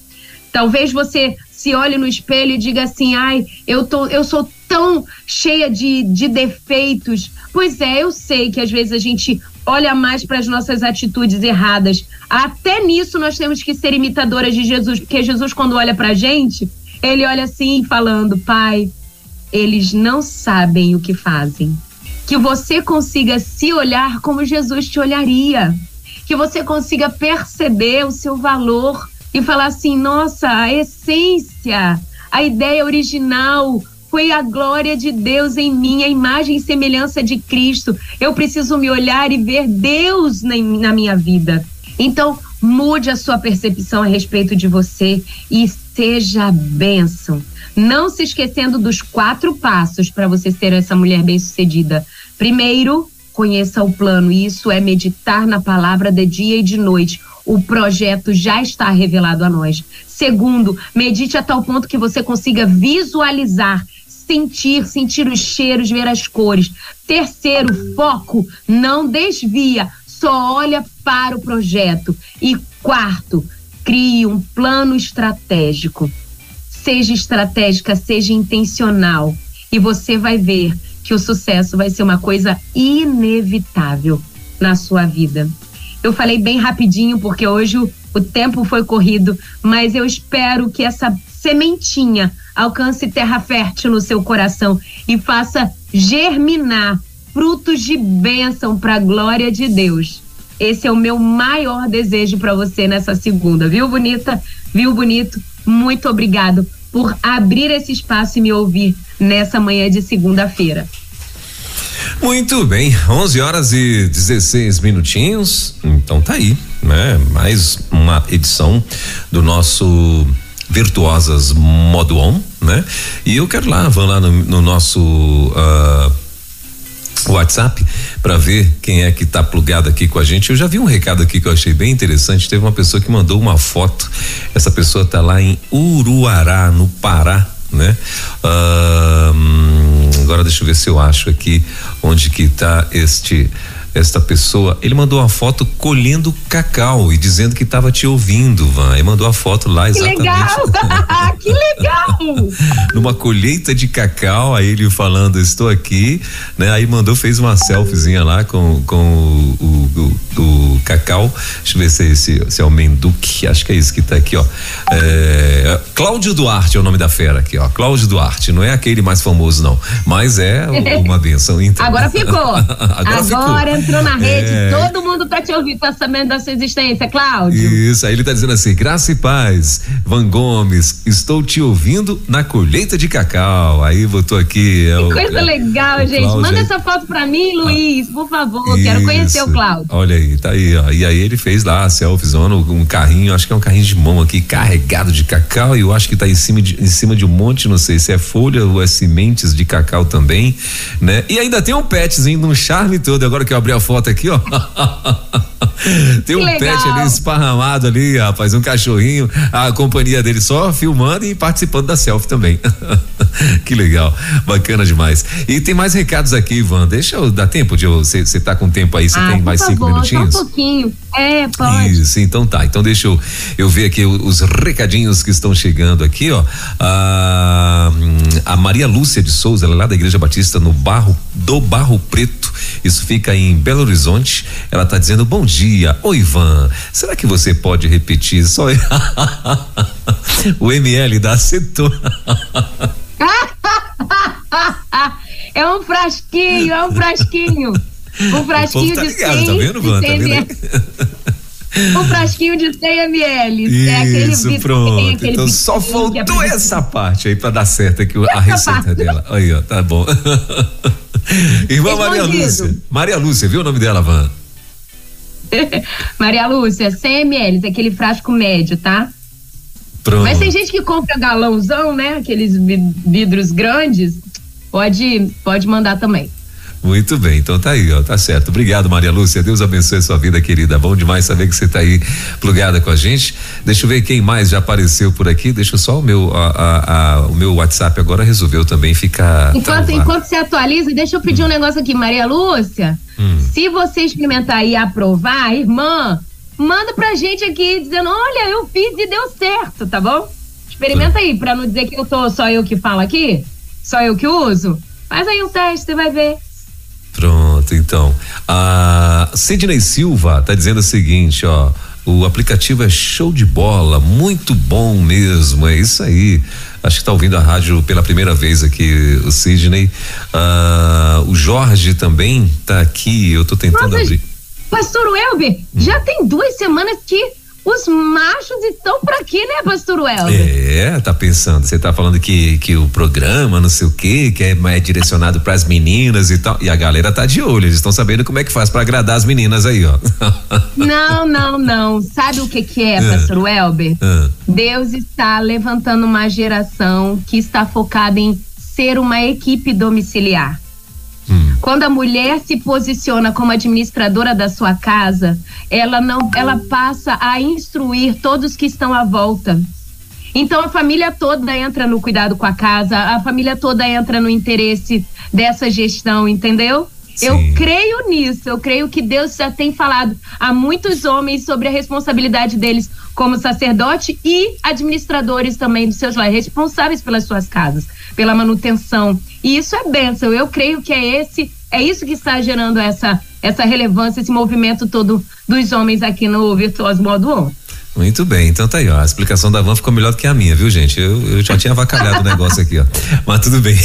[SPEAKER 3] Talvez você se olhe no espelho e diga assim: ai, eu, tô, eu sou tão cheia de, de defeitos. Pois é, eu sei que às vezes a gente olha mais para as nossas atitudes erradas. Até nisso nós temos que ser imitadoras de Jesus, porque Jesus, quando olha para a gente, ele olha assim, falando: Pai, eles não sabem o que fazem que você consiga se olhar como Jesus te olharia, que você consiga perceber o seu valor e falar assim: nossa, a essência, a ideia original foi a glória de Deus em mim, a imagem e semelhança de Cristo. Eu preciso me olhar e ver Deus na, minha vida. Então, mude a sua percepção a respeito de você e seja bênção. Não se esquecendo dos quatro passos para você ser essa mulher bem-sucedida. Primeiro, conheça o plano. Isso é meditar na palavra de dia e de noite. O projeto já está revelado a nós. Segundo, medite a tal ponto que você consiga visualizar, sentir, sentir os cheiros, ver as cores. Terceiro, foco, não desvia, só olha para o projeto. E quarto, crie um plano estratégico. Seja estratégica, seja intencional. E você vai ver que o sucesso vai ser uma coisa inevitável na sua vida. Eu falei bem rapidinho porque hoje o, o tempo foi corrido, mas eu espero que essa sementinha alcance terra fértil no seu coração e faça germinar frutos de bênção para a glória de Deus. Esse é o meu maior desejo para você nessa segunda, viu, bonita? Viu, bonito? Muito obrigado por abrir esse espaço e me ouvir nessa manhã de segunda-feira.
[SPEAKER 2] Muito bem, 11 horas e 16 minutinhos. Então tá aí, né? Mais uma edição do nosso Virtuosas Modo On, né? E eu quero lá, vão lá no, no nosso uh, WhatsApp para ver quem é que tá plugado aqui com a gente. Eu já vi um recado aqui que eu achei bem interessante. Teve uma pessoa que mandou uma foto. Essa pessoa tá lá em Uruará, no Pará, né? Uh, agora deixa eu ver se eu acho aqui onde que tá este esta pessoa, ele mandou uma foto colhendo cacau e dizendo que estava te ouvindo, Van. E mandou a foto lá exatamente.
[SPEAKER 3] Que legal! que legal!
[SPEAKER 2] Numa colheita de cacau, aí ele falando, estou aqui, né? Aí mandou, fez uma selfiezinha lá com, com o, o, o, o cacau. Deixa eu ver se, é se, se é o Menduque, acho que é isso que está aqui, ó. É, Cláudio Duarte é o nome da fera aqui, ó. Cláudio Duarte, não é aquele mais famoso, não. Mas é uma benção. Então.
[SPEAKER 3] Agora ficou. Agora, Agora ficou. entrou na rede, é... todo mundo tá te ouvindo, tá sabendo da sua existência, Cláudio.
[SPEAKER 2] Isso, aí ele tá dizendo assim: graça e paz, Van Gomes, estou te ouvindo na colheita de cacau. Aí botou aqui.
[SPEAKER 3] É que o, coisa legal, gente. Cláudio Manda aí. essa foto pra mim, Luiz, por favor. Isso. Quero conhecer o Cláudio.
[SPEAKER 2] Olha aí, tá aí, ó. E aí ele fez lá a selfiezona, um carrinho, acho que é um carrinho de mão aqui, carregado de cacau, e eu acho que tá em cima de, em cima de um monte, não sei se é folha ou é sementes de cacau também, né? E ainda tem um petzinho, um charme todo. Agora que eu abri a foto aqui, ó. Tem um pet ali esparramado ali, rapaz, um cachorrinho, a companhia dele só filmando e participando da selfie também. que legal, bacana demais. E tem mais recados aqui, Ivan. Deixa eu dar tempo de você. Você tá com tempo aí? Você ah, tem mais favor, cinco minutinhos?
[SPEAKER 3] Só um pouquinho. É, pode.
[SPEAKER 2] Isso, então tá. Então deixa eu, eu ver aqui os recadinhos que estão chegando aqui, ó. A, a Maria Lúcia de Souza, ela é lá da Igreja Batista no Barro do Barro Preto. Isso fica em Belo Horizonte. Ela tá dizendo bom dia. Oi, Ivan. Será que você pode repetir só o ML da acetona?
[SPEAKER 3] é um frasquinho, é um frasquinho. Um frasquinho tá de ligado, 100
[SPEAKER 2] tá vendo, Van? Tá vendo?
[SPEAKER 3] um frasquinho de 100 ml.
[SPEAKER 2] Isso, é aquele pronto. Aquele então só faltou é essa parte aí para dar certo aqui a receita parte. dela. Aí, ó, tá bom. Irmã Maria Lúcia. Maria Lúcia, viu o nome dela, Van?
[SPEAKER 3] Maria Lúcia, 100 ml, aquele frasco médio, tá? Pronto. Mas tem gente que compra galãozão, né? Aqueles vidros grandes. Pode, pode mandar também.
[SPEAKER 2] Muito bem, então tá aí, ó, tá certo. Obrigado, Maria Lúcia. Deus abençoe a sua vida, querida. Bom demais saber que você tá aí plugada com a gente. Deixa eu ver quem mais já apareceu por aqui. Deixa só o meu, a, a, a, o meu WhatsApp agora resolveu também ficar.
[SPEAKER 3] Enquanto, enquanto você atualiza, deixa eu pedir hum. um negócio aqui, Maria Lúcia. Hum. Se você experimentar e aprovar, irmã, manda pra gente aqui dizendo: olha, eu fiz e deu certo, tá bom? Experimenta tá. aí, pra não dizer que eu tô só eu que falo aqui, só eu que uso. Faz aí um teste, você vai ver.
[SPEAKER 2] Pronto, então. A Sidney Silva tá dizendo o seguinte, ó. O aplicativo é show de bola, muito bom mesmo, é isso aí. Acho que está ouvindo a rádio pela primeira vez aqui, o Sidney. Ah, o Jorge também tá aqui, eu tô tentando Nossa, abrir.
[SPEAKER 3] Pastor Welber, hum. já tem duas semanas que os machos estão por aqui, né, pastor Welber?
[SPEAKER 2] É, tá pensando, você tá falando que, que o programa, não sei o quê, que é, é direcionado para as meninas e tal, e a galera tá de olho, eles estão sabendo como é que faz para agradar as meninas aí, ó.
[SPEAKER 3] Não, não, não, sabe o que que é, é. pastor Welber? É. Deus está levantando uma geração que está focada em ser uma equipe domiciliar. Quando a mulher se posiciona como administradora da sua casa, ela não, ela passa a instruir todos que estão à volta. Então a família toda entra no cuidado com a casa, a família toda entra no interesse dessa gestão, entendeu? Sim. Eu creio nisso, eu creio que Deus já tem falado a muitos homens sobre a responsabilidade deles como sacerdote e administradores também dos seus lares, responsáveis pelas suas casas, pela manutenção. E isso é bênção. Eu creio que é esse, é isso que está gerando essa essa relevância, esse movimento todo dos homens aqui no Virtuoso Modo On.
[SPEAKER 2] Muito bem, então tá aí, ó. A explicação da Van ficou melhor do que a minha, viu, gente? Eu, eu já tinha avacalhado o negócio aqui, ó. Mas tudo bem.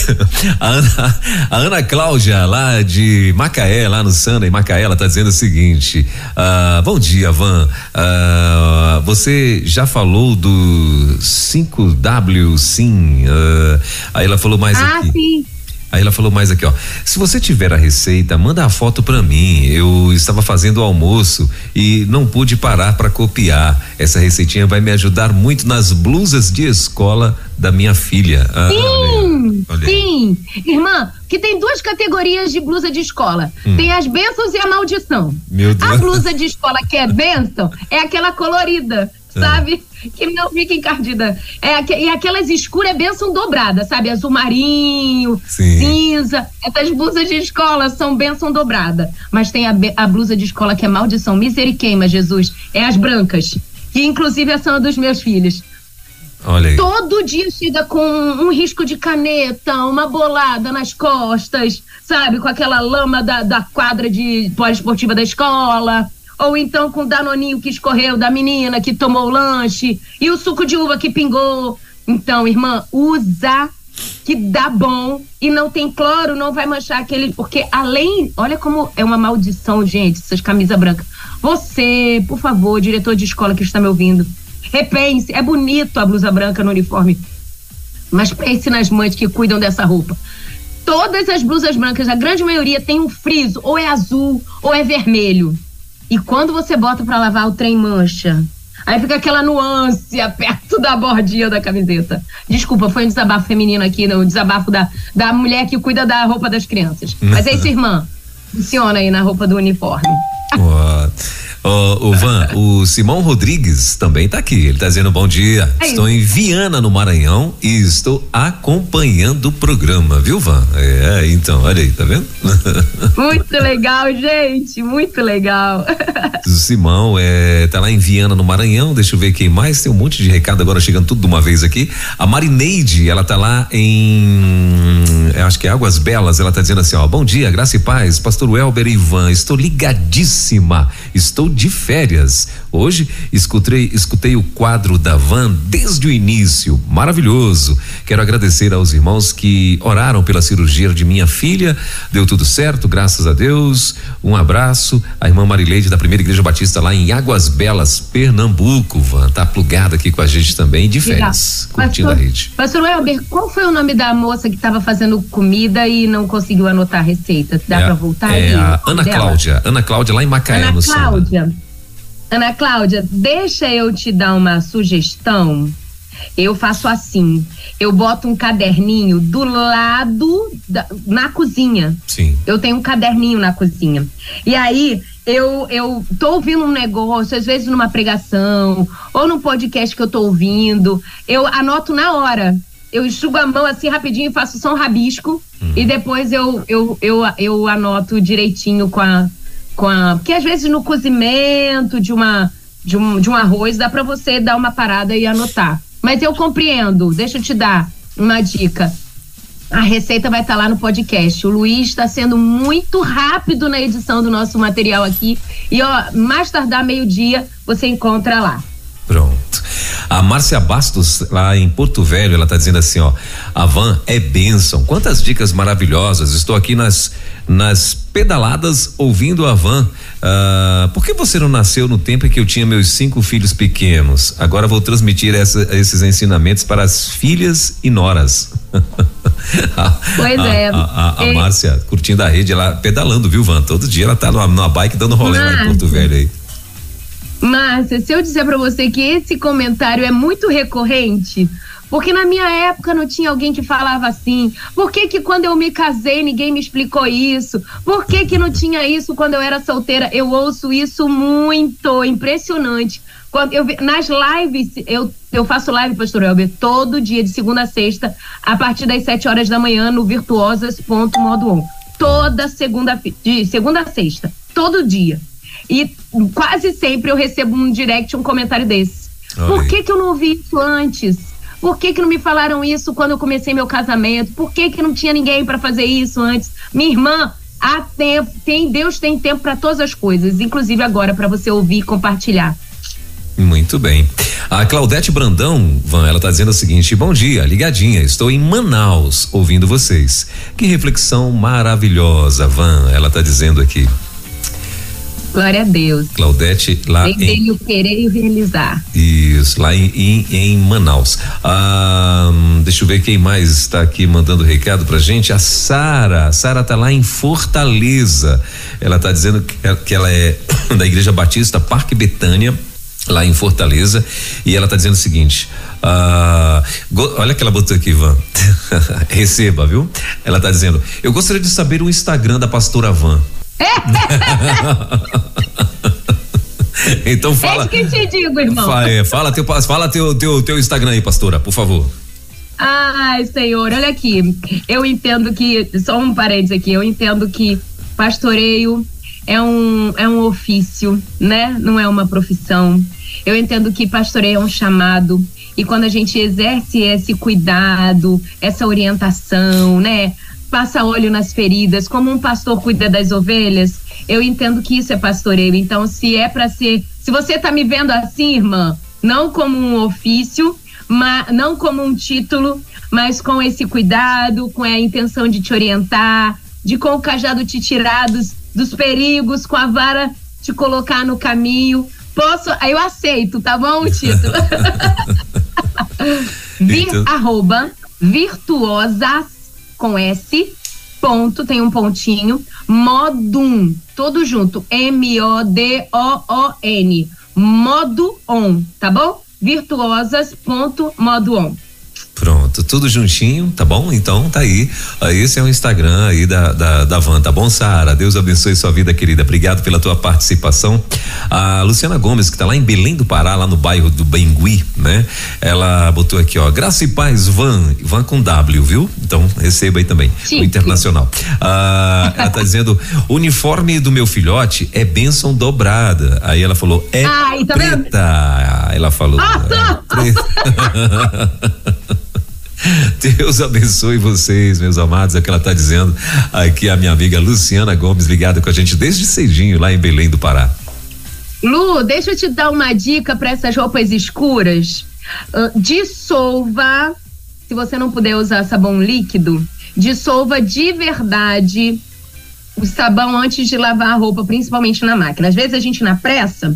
[SPEAKER 2] A Ana, a Ana Cláudia, lá de Macaé, lá no Sanda, em Macaé, ela tá dizendo o seguinte: ah, Bom dia, Van. Ah, você já falou do 5W sim? Ah, aí ela falou mais
[SPEAKER 3] ah,
[SPEAKER 2] aqui.
[SPEAKER 3] Ah, sim.
[SPEAKER 2] Aí ela falou mais aqui, ó. Se você tiver a receita, manda a foto para mim. Eu estava fazendo o almoço e não pude parar para copiar. Essa receitinha vai me ajudar muito nas blusas de escola da minha filha.
[SPEAKER 3] Ah, sim, olha, olha sim. Irmã, que tem duas categorias de blusa de escola. Hum. Tem as bênçãos e a maldição.
[SPEAKER 2] Meu Deus.
[SPEAKER 3] A blusa de escola que é bênção é aquela colorida. Sabe? Que não fica encardida. É, e aquelas escuras é benção dobrada, sabe? Azul marinho, Sim. cinza. Essas blusas de escola são benção dobrada. Mas tem a, a blusa de escola que é maldição, miseriqueima, Jesus. É as brancas. Que inclusive são dos meus filhos.
[SPEAKER 2] Olha aí.
[SPEAKER 3] Todo dia chega com um risco de caneta, uma bolada nas costas, sabe? Com aquela lama da, da quadra de pós-esportiva da escola ou então com o danoninho que escorreu da menina que tomou o lanche e o suco de uva que pingou. Então, irmã, usa que dá bom e não tem cloro, não vai manchar aquele. Porque além. Olha como é uma maldição, gente, essas camisas brancas. Você, por favor, diretor de escola que está me ouvindo, repense. É bonito a blusa branca no uniforme. Mas pense nas mães que cuidam dessa roupa. Todas as blusas brancas, a grande maioria tem um friso, ou é azul ou é vermelho. E quando você bota para lavar, o trem mancha. Aí fica aquela nuance perto da bordinha da camiseta. Desculpa, foi um desabafo feminino aqui, o um desabafo da, da mulher que cuida da roupa das crianças. Mas é isso, irmã. Funciona aí na roupa do uniforme.
[SPEAKER 2] Ô, oh, Van, o Simão Rodrigues também está aqui. Ele está dizendo bom dia. É estou em Viana, no Maranhão, e estou acompanhando o programa, viu, Van? É, então, olha aí, tá vendo?
[SPEAKER 3] Muito legal, gente. Muito legal.
[SPEAKER 2] O Simão é, tá lá em Viana, no Maranhão. Deixa eu ver quem mais. Tem um monte de recado agora chegando tudo de uma vez aqui. A Marineide, ela tá lá em. Acho que é Águas Belas. Ela tá dizendo assim: ó, bom dia, graça e paz, Pastor Welber e Ivan. Estou ligadíssima. Estou de férias. Hoje escutei, escutei o quadro da Van desde o início. Maravilhoso. Quero agradecer aos irmãos que oraram pela cirurgia de minha filha. Deu tudo certo, graças a Deus. Um abraço. A irmã Marileide da Primeira Igreja Batista lá em Águas Belas, Pernambuco. Van tá plugada aqui com a gente também de férias, Legal. curtindo
[SPEAKER 3] Pastor,
[SPEAKER 2] a rede.
[SPEAKER 3] Pastor Welber, qual foi o nome da moça que estava fazendo comida e não conseguiu anotar a receita? Dá é, para voltar?
[SPEAKER 2] É aí, a Ana dela? Cláudia. Ana Cláudia lá em Macaé,
[SPEAKER 3] Ana
[SPEAKER 2] no
[SPEAKER 3] Cláudia. Ana Cláudia, deixa eu te dar uma sugestão. Eu faço assim, eu boto um caderninho do lado da, na cozinha.
[SPEAKER 2] Sim.
[SPEAKER 3] Eu tenho um caderninho na cozinha. E aí eu eu tô ouvindo um negócio, às vezes numa pregação ou num podcast que eu tô ouvindo, eu anoto na hora. Eu enxugo a mão assim rapidinho, faço só um rabisco uhum. e depois eu, eu, eu, eu anoto direitinho com a com a, porque às vezes no cozimento de uma de um, de um arroz dá para você dar uma parada e anotar. Mas eu compreendo. Deixa eu te dar uma dica. A receita vai estar tá lá no podcast. O Luiz está sendo muito rápido na edição do nosso material aqui. E ó, mais tardar meio-dia, você encontra lá.
[SPEAKER 2] Pronto. A Márcia Bastos, lá em Porto Velho, ela está dizendo assim, ó, a van é bênção. Quantas dicas maravilhosas. Estou aqui nas nas pedaladas ouvindo a van. Uh, por que você não nasceu no tempo em que eu tinha meus cinco filhos pequenos? Agora vou transmitir essa, esses ensinamentos para as filhas e noras.
[SPEAKER 3] pois a, é.
[SPEAKER 2] A, a, a. Márcia curtindo a rede, ela pedalando, viu, Van? Todo dia ela tá numa, numa bike dando rolê Márcia, lá em Porto Velho aí.
[SPEAKER 3] Márcia, se eu disser para você que esse comentário é muito recorrente, porque na minha época não tinha alguém que falava assim. Por que que quando eu me casei ninguém me explicou isso? Por que que não tinha isso quando eu era solteira? Eu ouço isso muito, impressionante. Quando eu nas lives, eu, eu faço live, pastor Elber, todo dia, de segunda a sexta, a partir das 7 horas da manhã, no virtuosas.modo Toda segunda, de segunda a sexta, todo dia. E quase sempre eu recebo um direct, um comentário desse. Por que, que eu não ouvi isso antes? Por que, que não me falaram isso quando eu comecei meu casamento? Por que, que não tinha ninguém para fazer isso antes? Minha irmã, há tempo, tem, Deus tem tempo para todas as coisas, inclusive agora para você ouvir e compartilhar.
[SPEAKER 2] Muito bem. A Claudete Brandão, Van, ela está dizendo o seguinte: bom dia, ligadinha, estou em Manaus ouvindo vocês. Que reflexão maravilhosa, Van, ela está dizendo aqui.
[SPEAKER 3] Glória a Deus.
[SPEAKER 2] Claudete, lá
[SPEAKER 3] em... o querer e realizar.
[SPEAKER 2] Isso, lá em, em, em Manaus. Ah, deixa eu ver quem mais está aqui mandando recado pra gente. A Sara. A Sara tá lá em Fortaleza. Ela tá dizendo que, que ela é da Igreja Batista Parque Betânia lá em Fortaleza e ela tá dizendo o seguinte ah, olha que ela botou aqui Van receba viu ela tá dizendo eu gostaria de saber o Instagram da pastora Van Então fala.
[SPEAKER 3] É que te digo, irmão.
[SPEAKER 2] Fala, é, fala, teu, fala teu, teu, teu Instagram aí, pastora, por favor.
[SPEAKER 3] Ai, Senhor, olha aqui. Eu entendo que, só um parênteses aqui, eu entendo que pastoreio é um, é um ofício, né? Não é uma profissão. Eu entendo que pastoreio é um chamado. E quando a gente exerce esse cuidado, essa orientação, né? Passa olho nas feridas, como um pastor cuida das ovelhas, eu entendo que isso é pastoreio. Então, se é para ser. Se você tá me vendo assim, irmã, não como um ofício, mas, não como um título, mas com esse cuidado, com a intenção de te orientar, de com o cajado te tirar dos, dos perigos, com a vara te colocar no caminho. Posso? Eu aceito, tá bom, Tito? Vir, então... arroba, virtuosas com S, ponto, tem um pontinho, modum, todo junto, M-O-D-O-O-N, modo on, tá bom? Virtuosas.modo on.
[SPEAKER 2] Pronto, tudo juntinho, tá bom? Então tá aí. Esse é o Instagram aí da, da, da Van, tá bom, Sara? Deus abençoe sua vida, querida. Obrigado pela tua participação. A Luciana Gomes, que tá lá em Belém do Pará, lá no bairro do Bengui, né? Ela botou aqui, ó, Graça e Paz Van, Van com W, viu? Então receba aí também, sim, o internacional. Ah, ela tá dizendo, uniforme do meu filhote é bênção dobrada. Aí ela falou, é Ai, tá preta. Vendo? Ela falou. Ah, tá. é preta. Deus abençoe vocês, meus amados. É o que ela está dizendo aqui a minha amiga Luciana Gomes, ligada com a gente desde cedinho lá em Belém do Pará.
[SPEAKER 3] Lu, deixa eu te dar uma dica para essas roupas escuras. Uh, dissolva, se você não puder usar sabão líquido, dissolva de verdade o sabão antes de lavar a roupa, principalmente na máquina. Às vezes a gente na pressa,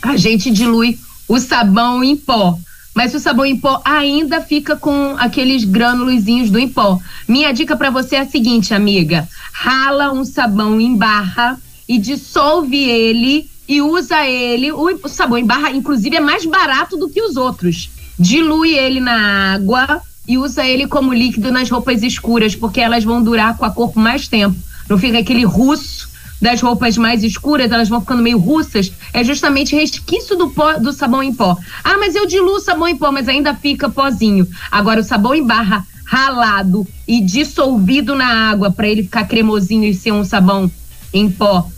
[SPEAKER 3] a gente dilui o sabão em pó mas o sabão em pó ainda fica com aqueles grânulozinhos do em pó. Minha dica para você é a seguinte, amiga: rala um sabão em barra e dissolve ele e usa ele. O sabão em barra, inclusive, é mais barato do que os outros. Dilui ele na água e usa ele como líquido nas roupas escuras, porque elas vão durar com a cor por mais tempo. Não fica aquele russo das roupas mais escuras, elas vão ficando meio russas, é justamente resquício do, pó, do sabão em pó. Ah, mas eu diluo sabão em pó, mas ainda fica pozinho. Agora, o sabão em barra ralado e dissolvido na água para ele ficar cremosinho e ser um sabão em pó,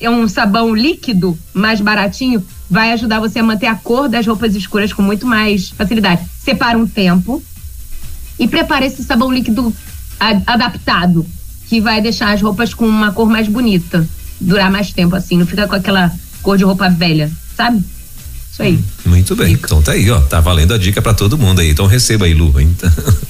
[SPEAKER 3] é um sabão líquido mais baratinho, vai ajudar você a manter a cor das roupas escuras com muito mais facilidade. Separa um tempo e prepara esse sabão líquido adaptado que vai deixar as roupas com uma cor mais bonita, durar mais tempo assim, não fica com aquela cor de roupa velha, sabe? Isso aí.
[SPEAKER 2] Muito bem. Então tá aí, ó. Tá valendo a dica para todo mundo aí. Então receba aí, Lu. Então,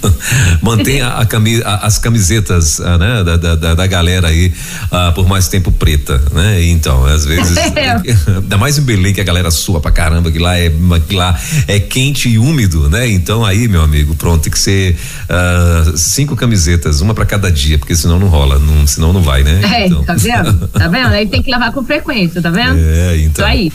[SPEAKER 2] mantenha a a, as camisetas a, ah, né, da, da, da, galera aí ah, por mais tempo preta, né? Então, às vezes. ainda mais em Belém que a galera sua pra caramba, que lá é, que lá é quente e úmido, né? Então aí, meu amigo, pronto, tem que ser uh, cinco camisetas, uma para cada dia, porque senão não rola, não, senão não vai, né?
[SPEAKER 3] É, então. tá vendo? Tá vendo? Aí tem que lavar com frequência, tá vendo?
[SPEAKER 2] É, então.
[SPEAKER 3] Isso aí.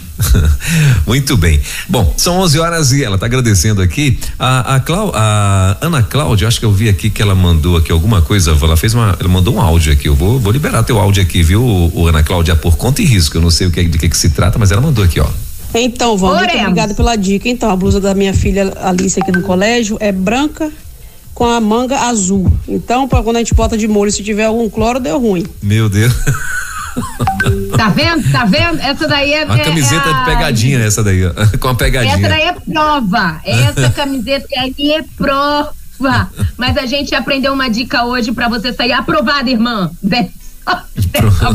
[SPEAKER 2] Muito bem. Bom, são 11 horas e ela está agradecendo aqui. A, a, Clau, a Ana Cláudia, acho que eu vi aqui que ela mandou aqui alguma coisa. Ela fez uma. Ela mandou um áudio aqui. Eu vou, vou liberar teu áudio aqui, viu, o, Ana Cláudia, por conta e risco. Eu não sei o que, de que, que se trata, mas ela mandou aqui, ó.
[SPEAKER 4] Então, vamos muito obrigada pela dica. Então, a blusa da minha filha Alice aqui no colégio é branca com a manga azul. Então, para quando a gente bota de molho, se tiver algum cloro, deu ruim.
[SPEAKER 2] Meu Deus.
[SPEAKER 3] Tá vendo? Tá vendo? Essa daí é.
[SPEAKER 2] Uma camiseta é a... de pegadinha, essa daí, com a pegadinha.
[SPEAKER 3] Essa daí é prova. Essa camiseta aí é prova. Mas a gente aprendeu uma dica hoje para você sair aprovada, irmã.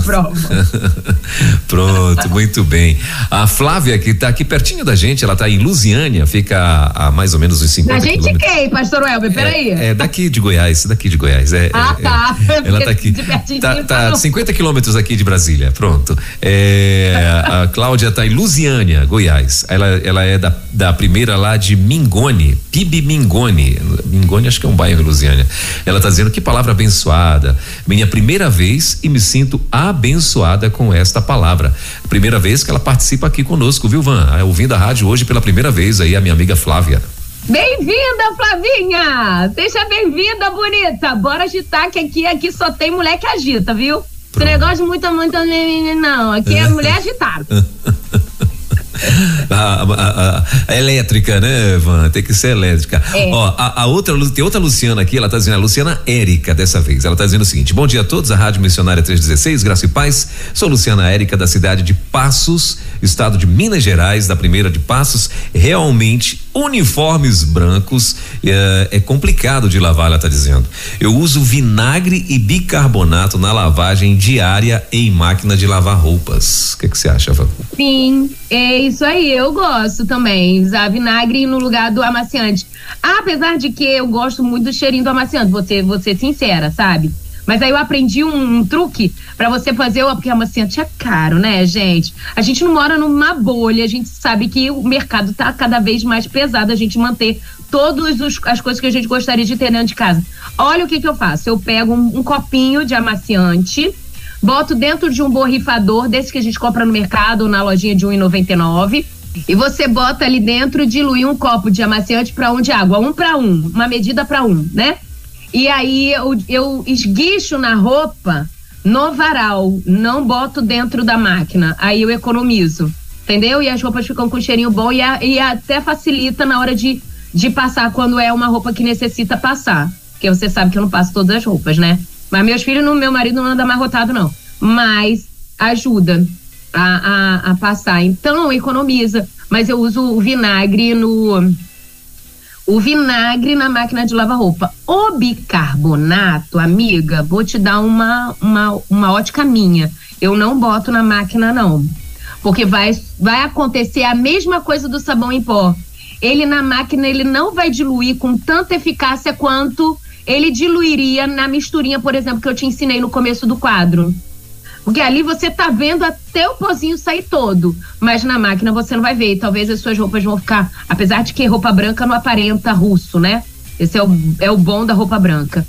[SPEAKER 2] Pronto. Pronto, muito bem. A Flávia, que está aqui pertinho da gente, ela está em Lusiânia, fica a, mais ou menos uns 50
[SPEAKER 3] Da gente quem, pastor Welber? Peraí.
[SPEAKER 2] É, é daqui de Goiás, daqui de Goiás. É, ah, é, tá. É, ela está aqui. Tá, tá 50 quilômetros aqui de Brasília, pronto. É, a Cláudia está em Lusiânia, Goiás. Ela, ela é da, da primeira lá de Mingone, Pibi Mingone. Mingone acho que é um bairro em Lusiânia. Ela está dizendo que palavra abençoada. Minha primeira vez e me sinto abençoada com esta palavra. Primeira vez que ela participa aqui conosco, viu, Van? Ah, ouvindo a rádio hoje pela primeira vez aí, a minha amiga Flávia.
[SPEAKER 3] Bem-vinda, Flavinha! Seja bem-vinda, bonita! Bora agitar, que aqui, aqui só tem mulher que agita, viu? Esse negócio de muita, muita. Não, aqui é mulher agitada.
[SPEAKER 2] a, a, a, a, elétrica, né, Van? Tem que ser elétrica. É. Ó, a, outra, tem outra Luciana aqui, ela tá dizendo, a Luciana Érica dessa vez. Ela tá dizendo o seguinte: bom dia a todos, a Rádio Missionária 316, Graça e Paz. Sou Luciana Érica da cidade de Passos, estado de Minas Gerais, da primeira de Passos. Realmente, uniformes brancos é, é complicado de lavar, ela tá dizendo. Eu uso vinagre e bicarbonato na lavagem diária em máquina de lavar roupas. O que você acha, Van?
[SPEAKER 3] Sim, é isso aí. Eu gosto também. Usar vinagre no lugar do amaciante. Apesar de que eu gosto muito do cheirinho do amaciante, vou ser sincera, sabe? Mas aí eu aprendi um, um truque para você fazer, porque amaciante é caro, né, gente? A gente não mora numa bolha, a gente sabe que o mercado tá cada vez mais pesado, a gente manter todas as coisas que a gente gostaria de ter dentro de casa. Olha o que que eu faço. Eu pego um, um copinho de amaciante, boto dentro de um borrifador desse que a gente compra no mercado ou na lojinha de R$1,99. E você bota ali dentro, dilui um copo de amaciante para um de água, um para um, uma medida para um, né? E aí eu, eu esguicho na roupa no varal, não boto dentro da máquina. Aí eu economizo, entendeu? E as roupas ficam com cheirinho bom e, a, e até facilita na hora de, de passar quando é uma roupa que necessita passar. Porque você sabe que eu não passo todas as roupas, né? Mas meus filhos, meu marido não anda mais rotado, não. Mas ajuda a, a, a passar. Então, economiza. Mas eu uso o vinagre no. O vinagre na máquina de lavar roupa. O bicarbonato, amiga, vou te dar uma, uma, uma ótica minha. Eu não boto na máquina, não. Porque vai, vai acontecer a mesma coisa do sabão em pó. Ele na máquina, ele não vai diluir com tanta eficácia quanto ele diluiria na misturinha, por exemplo, que eu te ensinei no começo do quadro. Porque ali você tá vendo até o pozinho sair todo, mas na máquina você não vai ver. E talvez as suas roupas vão ficar, apesar de que roupa branca não aparenta russo, né? Esse é o, é o bom da roupa branca.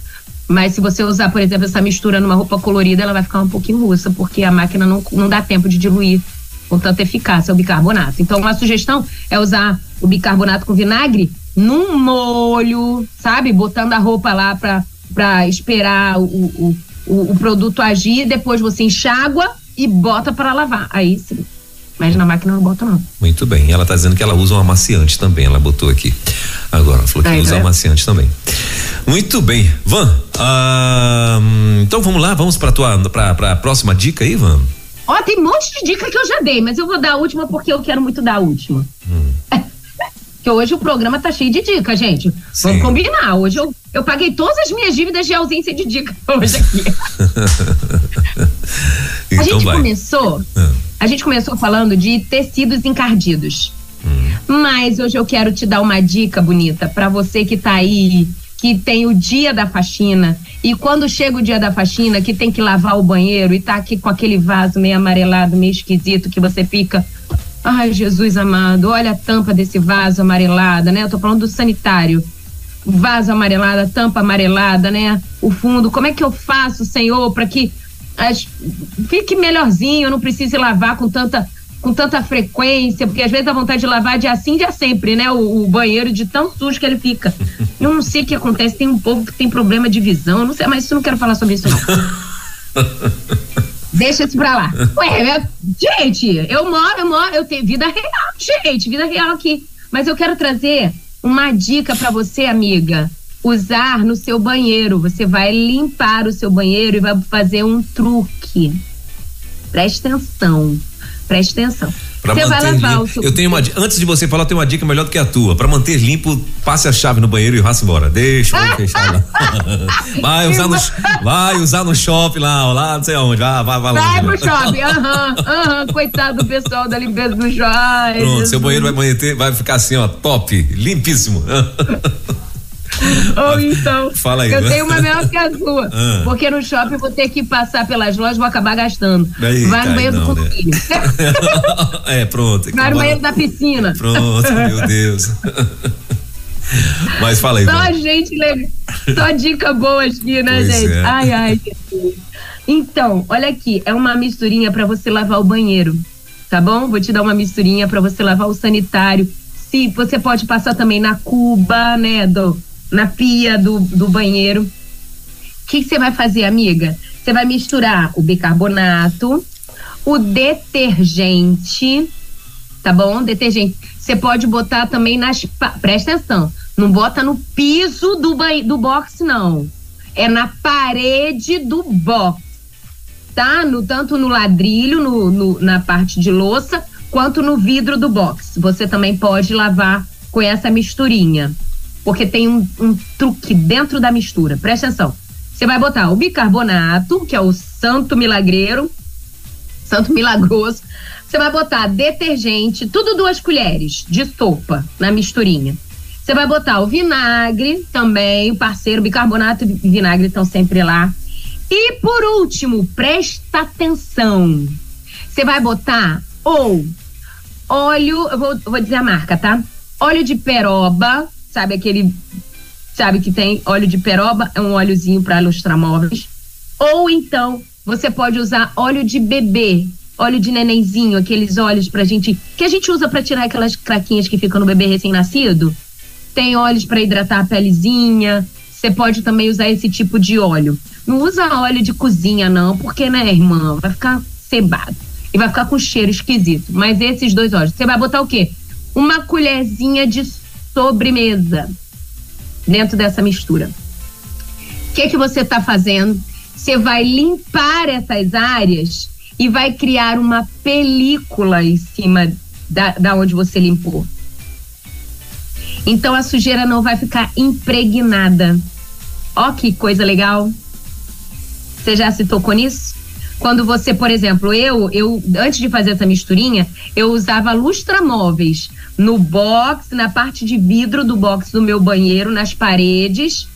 [SPEAKER 3] Mas se você usar, por exemplo, essa mistura numa roupa colorida, ela vai ficar um pouquinho russa, porque a máquina não, não dá tempo de diluir com tanta eficácia o bicarbonato. Então, uma sugestão é usar o bicarbonato com vinagre num molho, sabe? Botando a roupa lá para esperar o, o, o, o, produto agir, depois você enxágua e bota para lavar. Aí sim. Mas na máquina não bota, não.
[SPEAKER 2] Muito bem. Ela está dizendo que ela usa um amaciante também. Ela botou aqui. Agora, ela falou que Aí, usa é. amaciante também. Muito bem. Van, ah, então vamos lá, vamos para tua para a próxima dica aí, Van.
[SPEAKER 3] Ó, tem um monte de dica que eu já dei, mas eu vou dar a última porque eu quero muito dar a última. Hum. que hoje o programa tá cheio de dicas, gente. Sim. Vamos combinar. Hoje eu, eu paguei todas as minhas dívidas de ausência de dica hoje aqui. então a gente vai. começou, ah. a gente começou falando de tecidos encardidos. Hum. Mas hoje eu quero te dar uma dica bonita para você que tá aí, que tem o dia da faxina e quando chega o dia da faxina, que tem que lavar o banheiro e tá aqui com aquele vaso meio amarelado, meio esquisito, que você fica, Ai, Jesus amado, olha a tampa desse vaso amarelada, né? Eu tô falando do sanitário. Vaso amarelada, tampa amarelada, né? O fundo. Como é que eu faço, Senhor, para que as, fique melhorzinho, eu não precise lavar com tanta com tanta frequência, porque às vezes a vontade de lavar de assim de sempre, né? O, o, banheiro de tão sujo que ele fica. Eu não sei o que acontece, tem um povo que tem problema de visão, não sei, mas isso não quero falar sobre isso não. Deixa isso pra lá. Ué, gente, eu moro, eu moro, eu tenho vida real, gente, vida real aqui. Mas eu quero trazer uma dica para você, amiga. Usar no seu banheiro. Você vai limpar o seu banheiro e vai fazer um truque. Preste atenção. Preste atenção.
[SPEAKER 2] Você vai lavar o seu... Eu tenho uma antes de você falar, eu tenho uma dica melhor do que a tua. Para manter limpo, passe a chave no banheiro e vá embora. Deixa eu fechar lá. vai usar no vai usar no shopping lá, lá, não sei aonde. Vai, vai, vai.
[SPEAKER 3] Vai pro shopping. Aham, aham, coitado do pessoal da limpeza do shopping.
[SPEAKER 2] Pronto, seu banheiro vai manter, vai ficar assim, ó, top, limpíssimo.
[SPEAKER 3] Ou então, Fala aí, eu né? tenho uma melhor que a sua. Ah. Porque no shopping vou ter que passar pelas lojas, vou acabar gastando. Aí, Vai no banheiro não, do né?
[SPEAKER 2] Né? é, pronto.
[SPEAKER 3] Vai no banheiro da piscina.
[SPEAKER 2] Pronto, meu Deus. Mas fala aí.
[SPEAKER 3] Só gente legal. Só dica boa aqui, né, pois gente? É. Ai, ai, Então, olha aqui, é uma misturinha para você lavar o banheiro, tá bom? Vou te dar uma misturinha para você lavar o sanitário. Se você pode passar também na cuba, né, do na pia do, do banheiro. O que você vai fazer, amiga? Você vai misturar o bicarbonato, o detergente, tá bom? Detergente. Você pode botar também nas. Presta atenção. Não bota no piso do, do box, não. É na parede do box. Tá? No, tanto no ladrilho, no, no, na parte de louça, quanto no vidro do box. Você também pode lavar com essa misturinha. Porque tem um, um truque dentro da mistura. Presta atenção. Você vai botar o bicarbonato, que é o santo milagreiro, santo milagroso. Você vai botar detergente, tudo duas colheres de sopa na misturinha. Você vai botar o vinagre também, o parceiro, bicarbonato e vinagre estão sempre lá. E por último, presta atenção. Você vai botar ou óleo, eu vou, vou dizer a marca, tá? Óleo de peroba, sabe aquele, sabe que tem óleo de peroba, é um óleozinho para ilustrar móveis. Ou então, você pode usar óleo de bebê, óleo de nenenzinho, aqueles óleos pra gente, que a gente usa para tirar aquelas craquinhas que ficam no bebê recém-nascido tem óleos para hidratar a pelezinha. Você pode também usar esse tipo de óleo. Não usa óleo de cozinha, não, porque, né, irmã, vai ficar cebado. E vai ficar com cheiro esquisito. Mas esses dois óleos. Você vai botar o quê? Uma colherzinha de sobremesa dentro dessa mistura. O que, que você está fazendo? Você vai limpar essas áreas e vai criar uma película em cima da, da onde você limpou. Então a sujeira não vai ficar impregnada. Ó que coisa legal. Você já se tocou nisso? Quando você, por exemplo, eu, eu antes de fazer essa misturinha, eu usava lustramóveis no box, na parte de vidro do box do meu banheiro, nas paredes.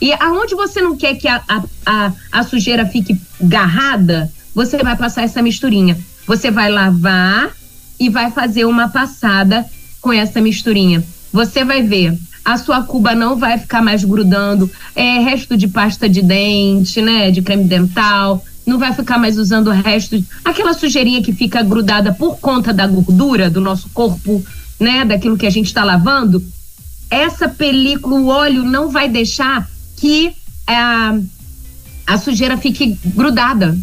[SPEAKER 3] E aonde você não quer que a, a, a, a sujeira fique garrada, você vai passar essa misturinha. Você vai lavar e vai fazer uma passada com essa misturinha você vai ver a sua cuba não vai ficar mais grudando é, resto de pasta de dente, né, de creme dental, não vai ficar mais usando o resto, aquela sujeirinha que fica grudada por conta da gordura do nosso corpo, né, daquilo que a gente está lavando. Essa película, o óleo não vai deixar que a, a sujeira fique grudada,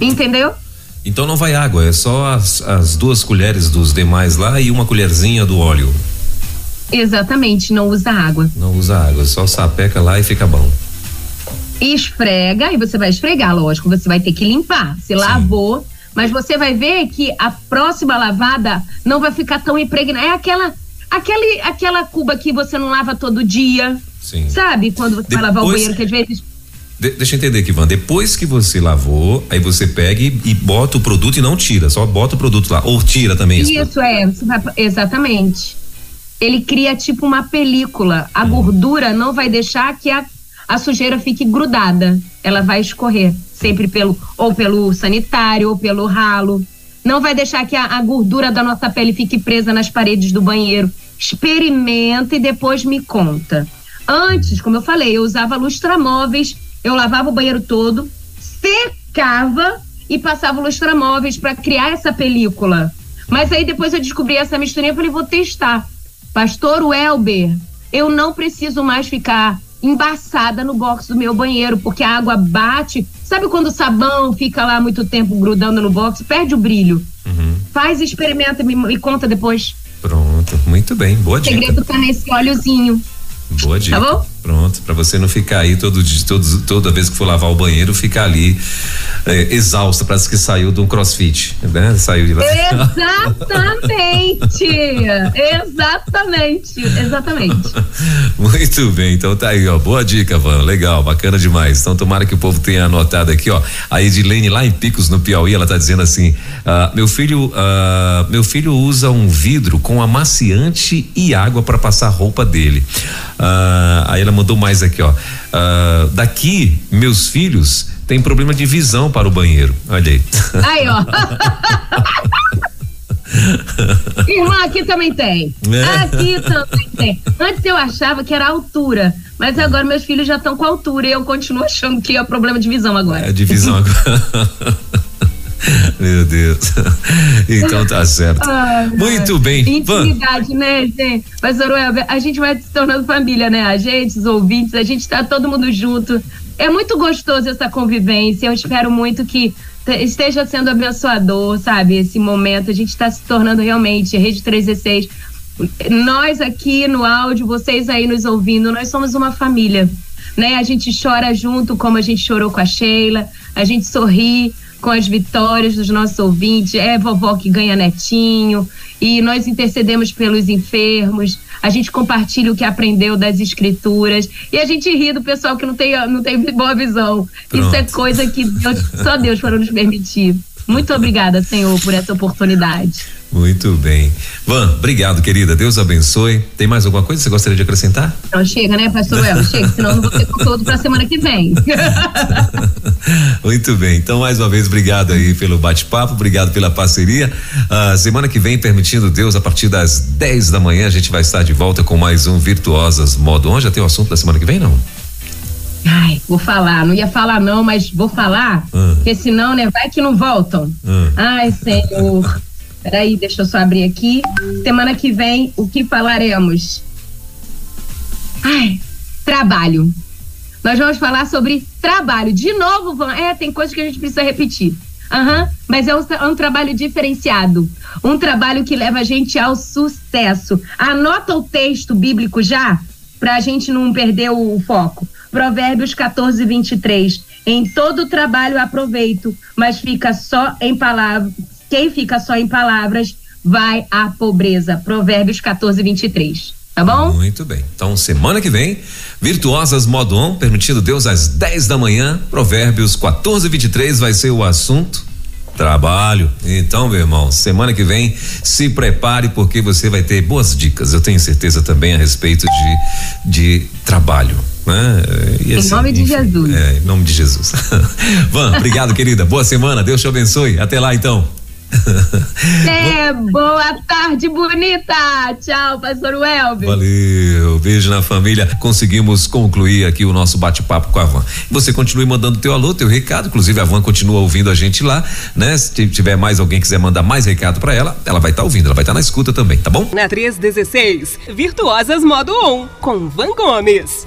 [SPEAKER 3] entendeu?
[SPEAKER 2] Então não vai água, é só as, as duas colheres dos demais lá e uma colherzinha do óleo.
[SPEAKER 3] Exatamente, não usa água.
[SPEAKER 2] Não usa água, só sapeca lá e fica bom.
[SPEAKER 3] Esfrega, e você vai esfregar, lógico, você vai ter que limpar. Se Sim. lavou, mas você vai ver que a próxima lavada não vai ficar tão impregnada. É aquela, aquele, aquela cuba que você não lava todo dia. Sim. Sabe? Quando você Depois... vai lavar o banheiro, que às vezes
[SPEAKER 2] de, deixa eu entender aqui, Van. Depois que você lavou, aí você pega e, e, bota o produto e não tira, só bota o produto lá. Ou tira também
[SPEAKER 3] isso. Isso, é. Exatamente ele cria tipo uma película. A gordura não vai deixar que a, a sujeira fique grudada. Ela vai escorrer sempre pelo ou pelo sanitário ou pelo ralo. Não vai deixar que a, a gordura da nossa pele fique presa nas paredes do banheiro. Experimenta e depois me conta. Antes, como eu falei, eu usava lustramóveis, eu lavava o banheiro todo, secava e passava lustramóveis para criar essa película. Mas aí depois eu descobri essa misturinha e falei, vou testar. Pastor Welber, eu não preciso mais ficar embaçada no box do meu banheiro, porque a água bate. Sabe quando o sabão fica lá muito tempo grudando no box? Perde o brilho. Uhum. Faz, experimenta e me, me conta depois.
[SPEAKER 2] Pronto, muito bem, boa dica.
[SPEAKER 3] O segredo tá nesse óleozinho.
[SPEAKER 2] Boa dica. Tá bom? Pronto, para você não ficar aí todo, todo, toda vez que for lavar o banheiro, ficar ali é, exausta, parece que saiu de um crossfit, né? Saiu de lá.
[SPEAKER 3] Exatamente! exatamente, exatamente.
[SPEAKER 2] Muito bem, então tá aí, ó. Boa dica, Van. Legal, bacana demais. Então tomara que o povo tenha anotado aqui, ó. A Edilene lá em Picos, no Piauí, ela tá dizendo assim: ah, meu filho, ah, meu filho usa um vidro com amaciante e água para passar a roupa dele. Ah, aí ela mandou mais aqui, ó. Uh, daqui, meus filhos têm problema de visão para o banheiro. Olha aí.
[SPEAKER 3] Aí, ó. Irmã, aqui também tem. É. Aqui também tem. Antes eu achava que era altura, mas agora meus filhos já estão com altura e eu continuo achando que é problema de visão agora.
[SPEAKER 2] É de visão agora. Meu Deus. Então tá certo. Ai, Muito bem.
[SPEAKER 3] Intimidade, né, gente? Mas, Oruel, a gente vai se tornando família, né? A gente, os ouvintes, a gente tá todo mundo junto. É muito gostoso essa convivência. Eu espero muito que esteja sendo abençoador, sabe? Esse momento, a gente está se tornando realmente Rede 316. Nós aqui no áudio, vocês aí nos ouvindo, nós somos uma família, né? A gente chora junto, como a gente chorou com a Sheila, a gente sorri com as vitórias dos nossos ouvintes. É vovó que ganha netinho, e nós intercedemos pelos enfermos, a gente compartilha o que aprendeu das escrituras e a gente ri do pessoal que não tem, não tem boa visão. Pronto. Isso é coisa que Deus, só Deus para nos permitir. Muito obrigada, Senhor, por essa oportunidade.
[SPEAKER 2] Muito bem. Van, obrigado, querida. Deus abençoe. Tem mais alguma coisa que você gostaria de acrescentar?
[SPEAKER 3] Não, chega, né, pastor El? Chega, senão eu não vou ter conteúdo para semana que vem.
[SPEAKER 2] Muito bem. Então, mais uma vez, obrigado aí pelo bate-papo, obrigado pela parceria. Uh, semana que vem, permitindo Deus, a partir das 10 da manhã, a gente vai estar de volta com mais um Virtuosas Modo On. Já tem o assunto da semana que vem, não?
[SPEAKER 3] Ai, vou falar, não ia falar não, mas vou falar, hum. porque senão, né, vai que não voltam. Hum. Ai, Senhor. Peraí, deixa eu só abrir aqui. Semana que vem, o que falaremos? Ai, trabalho. Nós vamos falar sobre trabalho. De novo, Van, é, tem coisas que a gente precisa repetir. Uhum, mas é um, é um, trabalho diferenciado. Um trabalho que leva a gente ao sucesso. Anota o texto bíblico já, para a gente não perder o, foco. Provérbios 14, 23. Em todo trabalho aproveito, mas fica só em palavras. Quem fica só em palavras vai à pobreza. Provérbios 14, 23. Tá bom?
[SPEAKER 2] Muito bem. Então, semana que vem, Virtuosas Modo On, permitido Deus às 10 da manhã, Provérbios 14, 23 vai ser o assunto. Trabalho. Então, meu irmão, semana que vem, se prepare porque você vai ter boas dicas. Eu tenho certeza também a respeito de, de trabalho. Né?
[SPEAKER 3] E em assim, nome de Jesus.
[SPEAKER 2] É, em nome de Jesus. Van, obrigado, querida. Boa semana. Deus te abençoe. Até lá, então.
[SPEAKER 3] É, boa tarde, bonita. Tchau, pastor Welber.
[SPEAKER 2] Valeu, beijo na família. Conseguimos concluir aqui o nosso bate-papo com a Van. Você continue mandando teu alô, teu recado. Inclusive, a Van continua ouvindo a gente lá, né? Se tiver mais alguém que quiser mandar mais recado para ela, ela vai estar tá ouvindo, ela vai estar tá na escuta também, tá bom?
[SPEAKER 1] Na 316, Virtuosas Modo 1, com Van Gomes.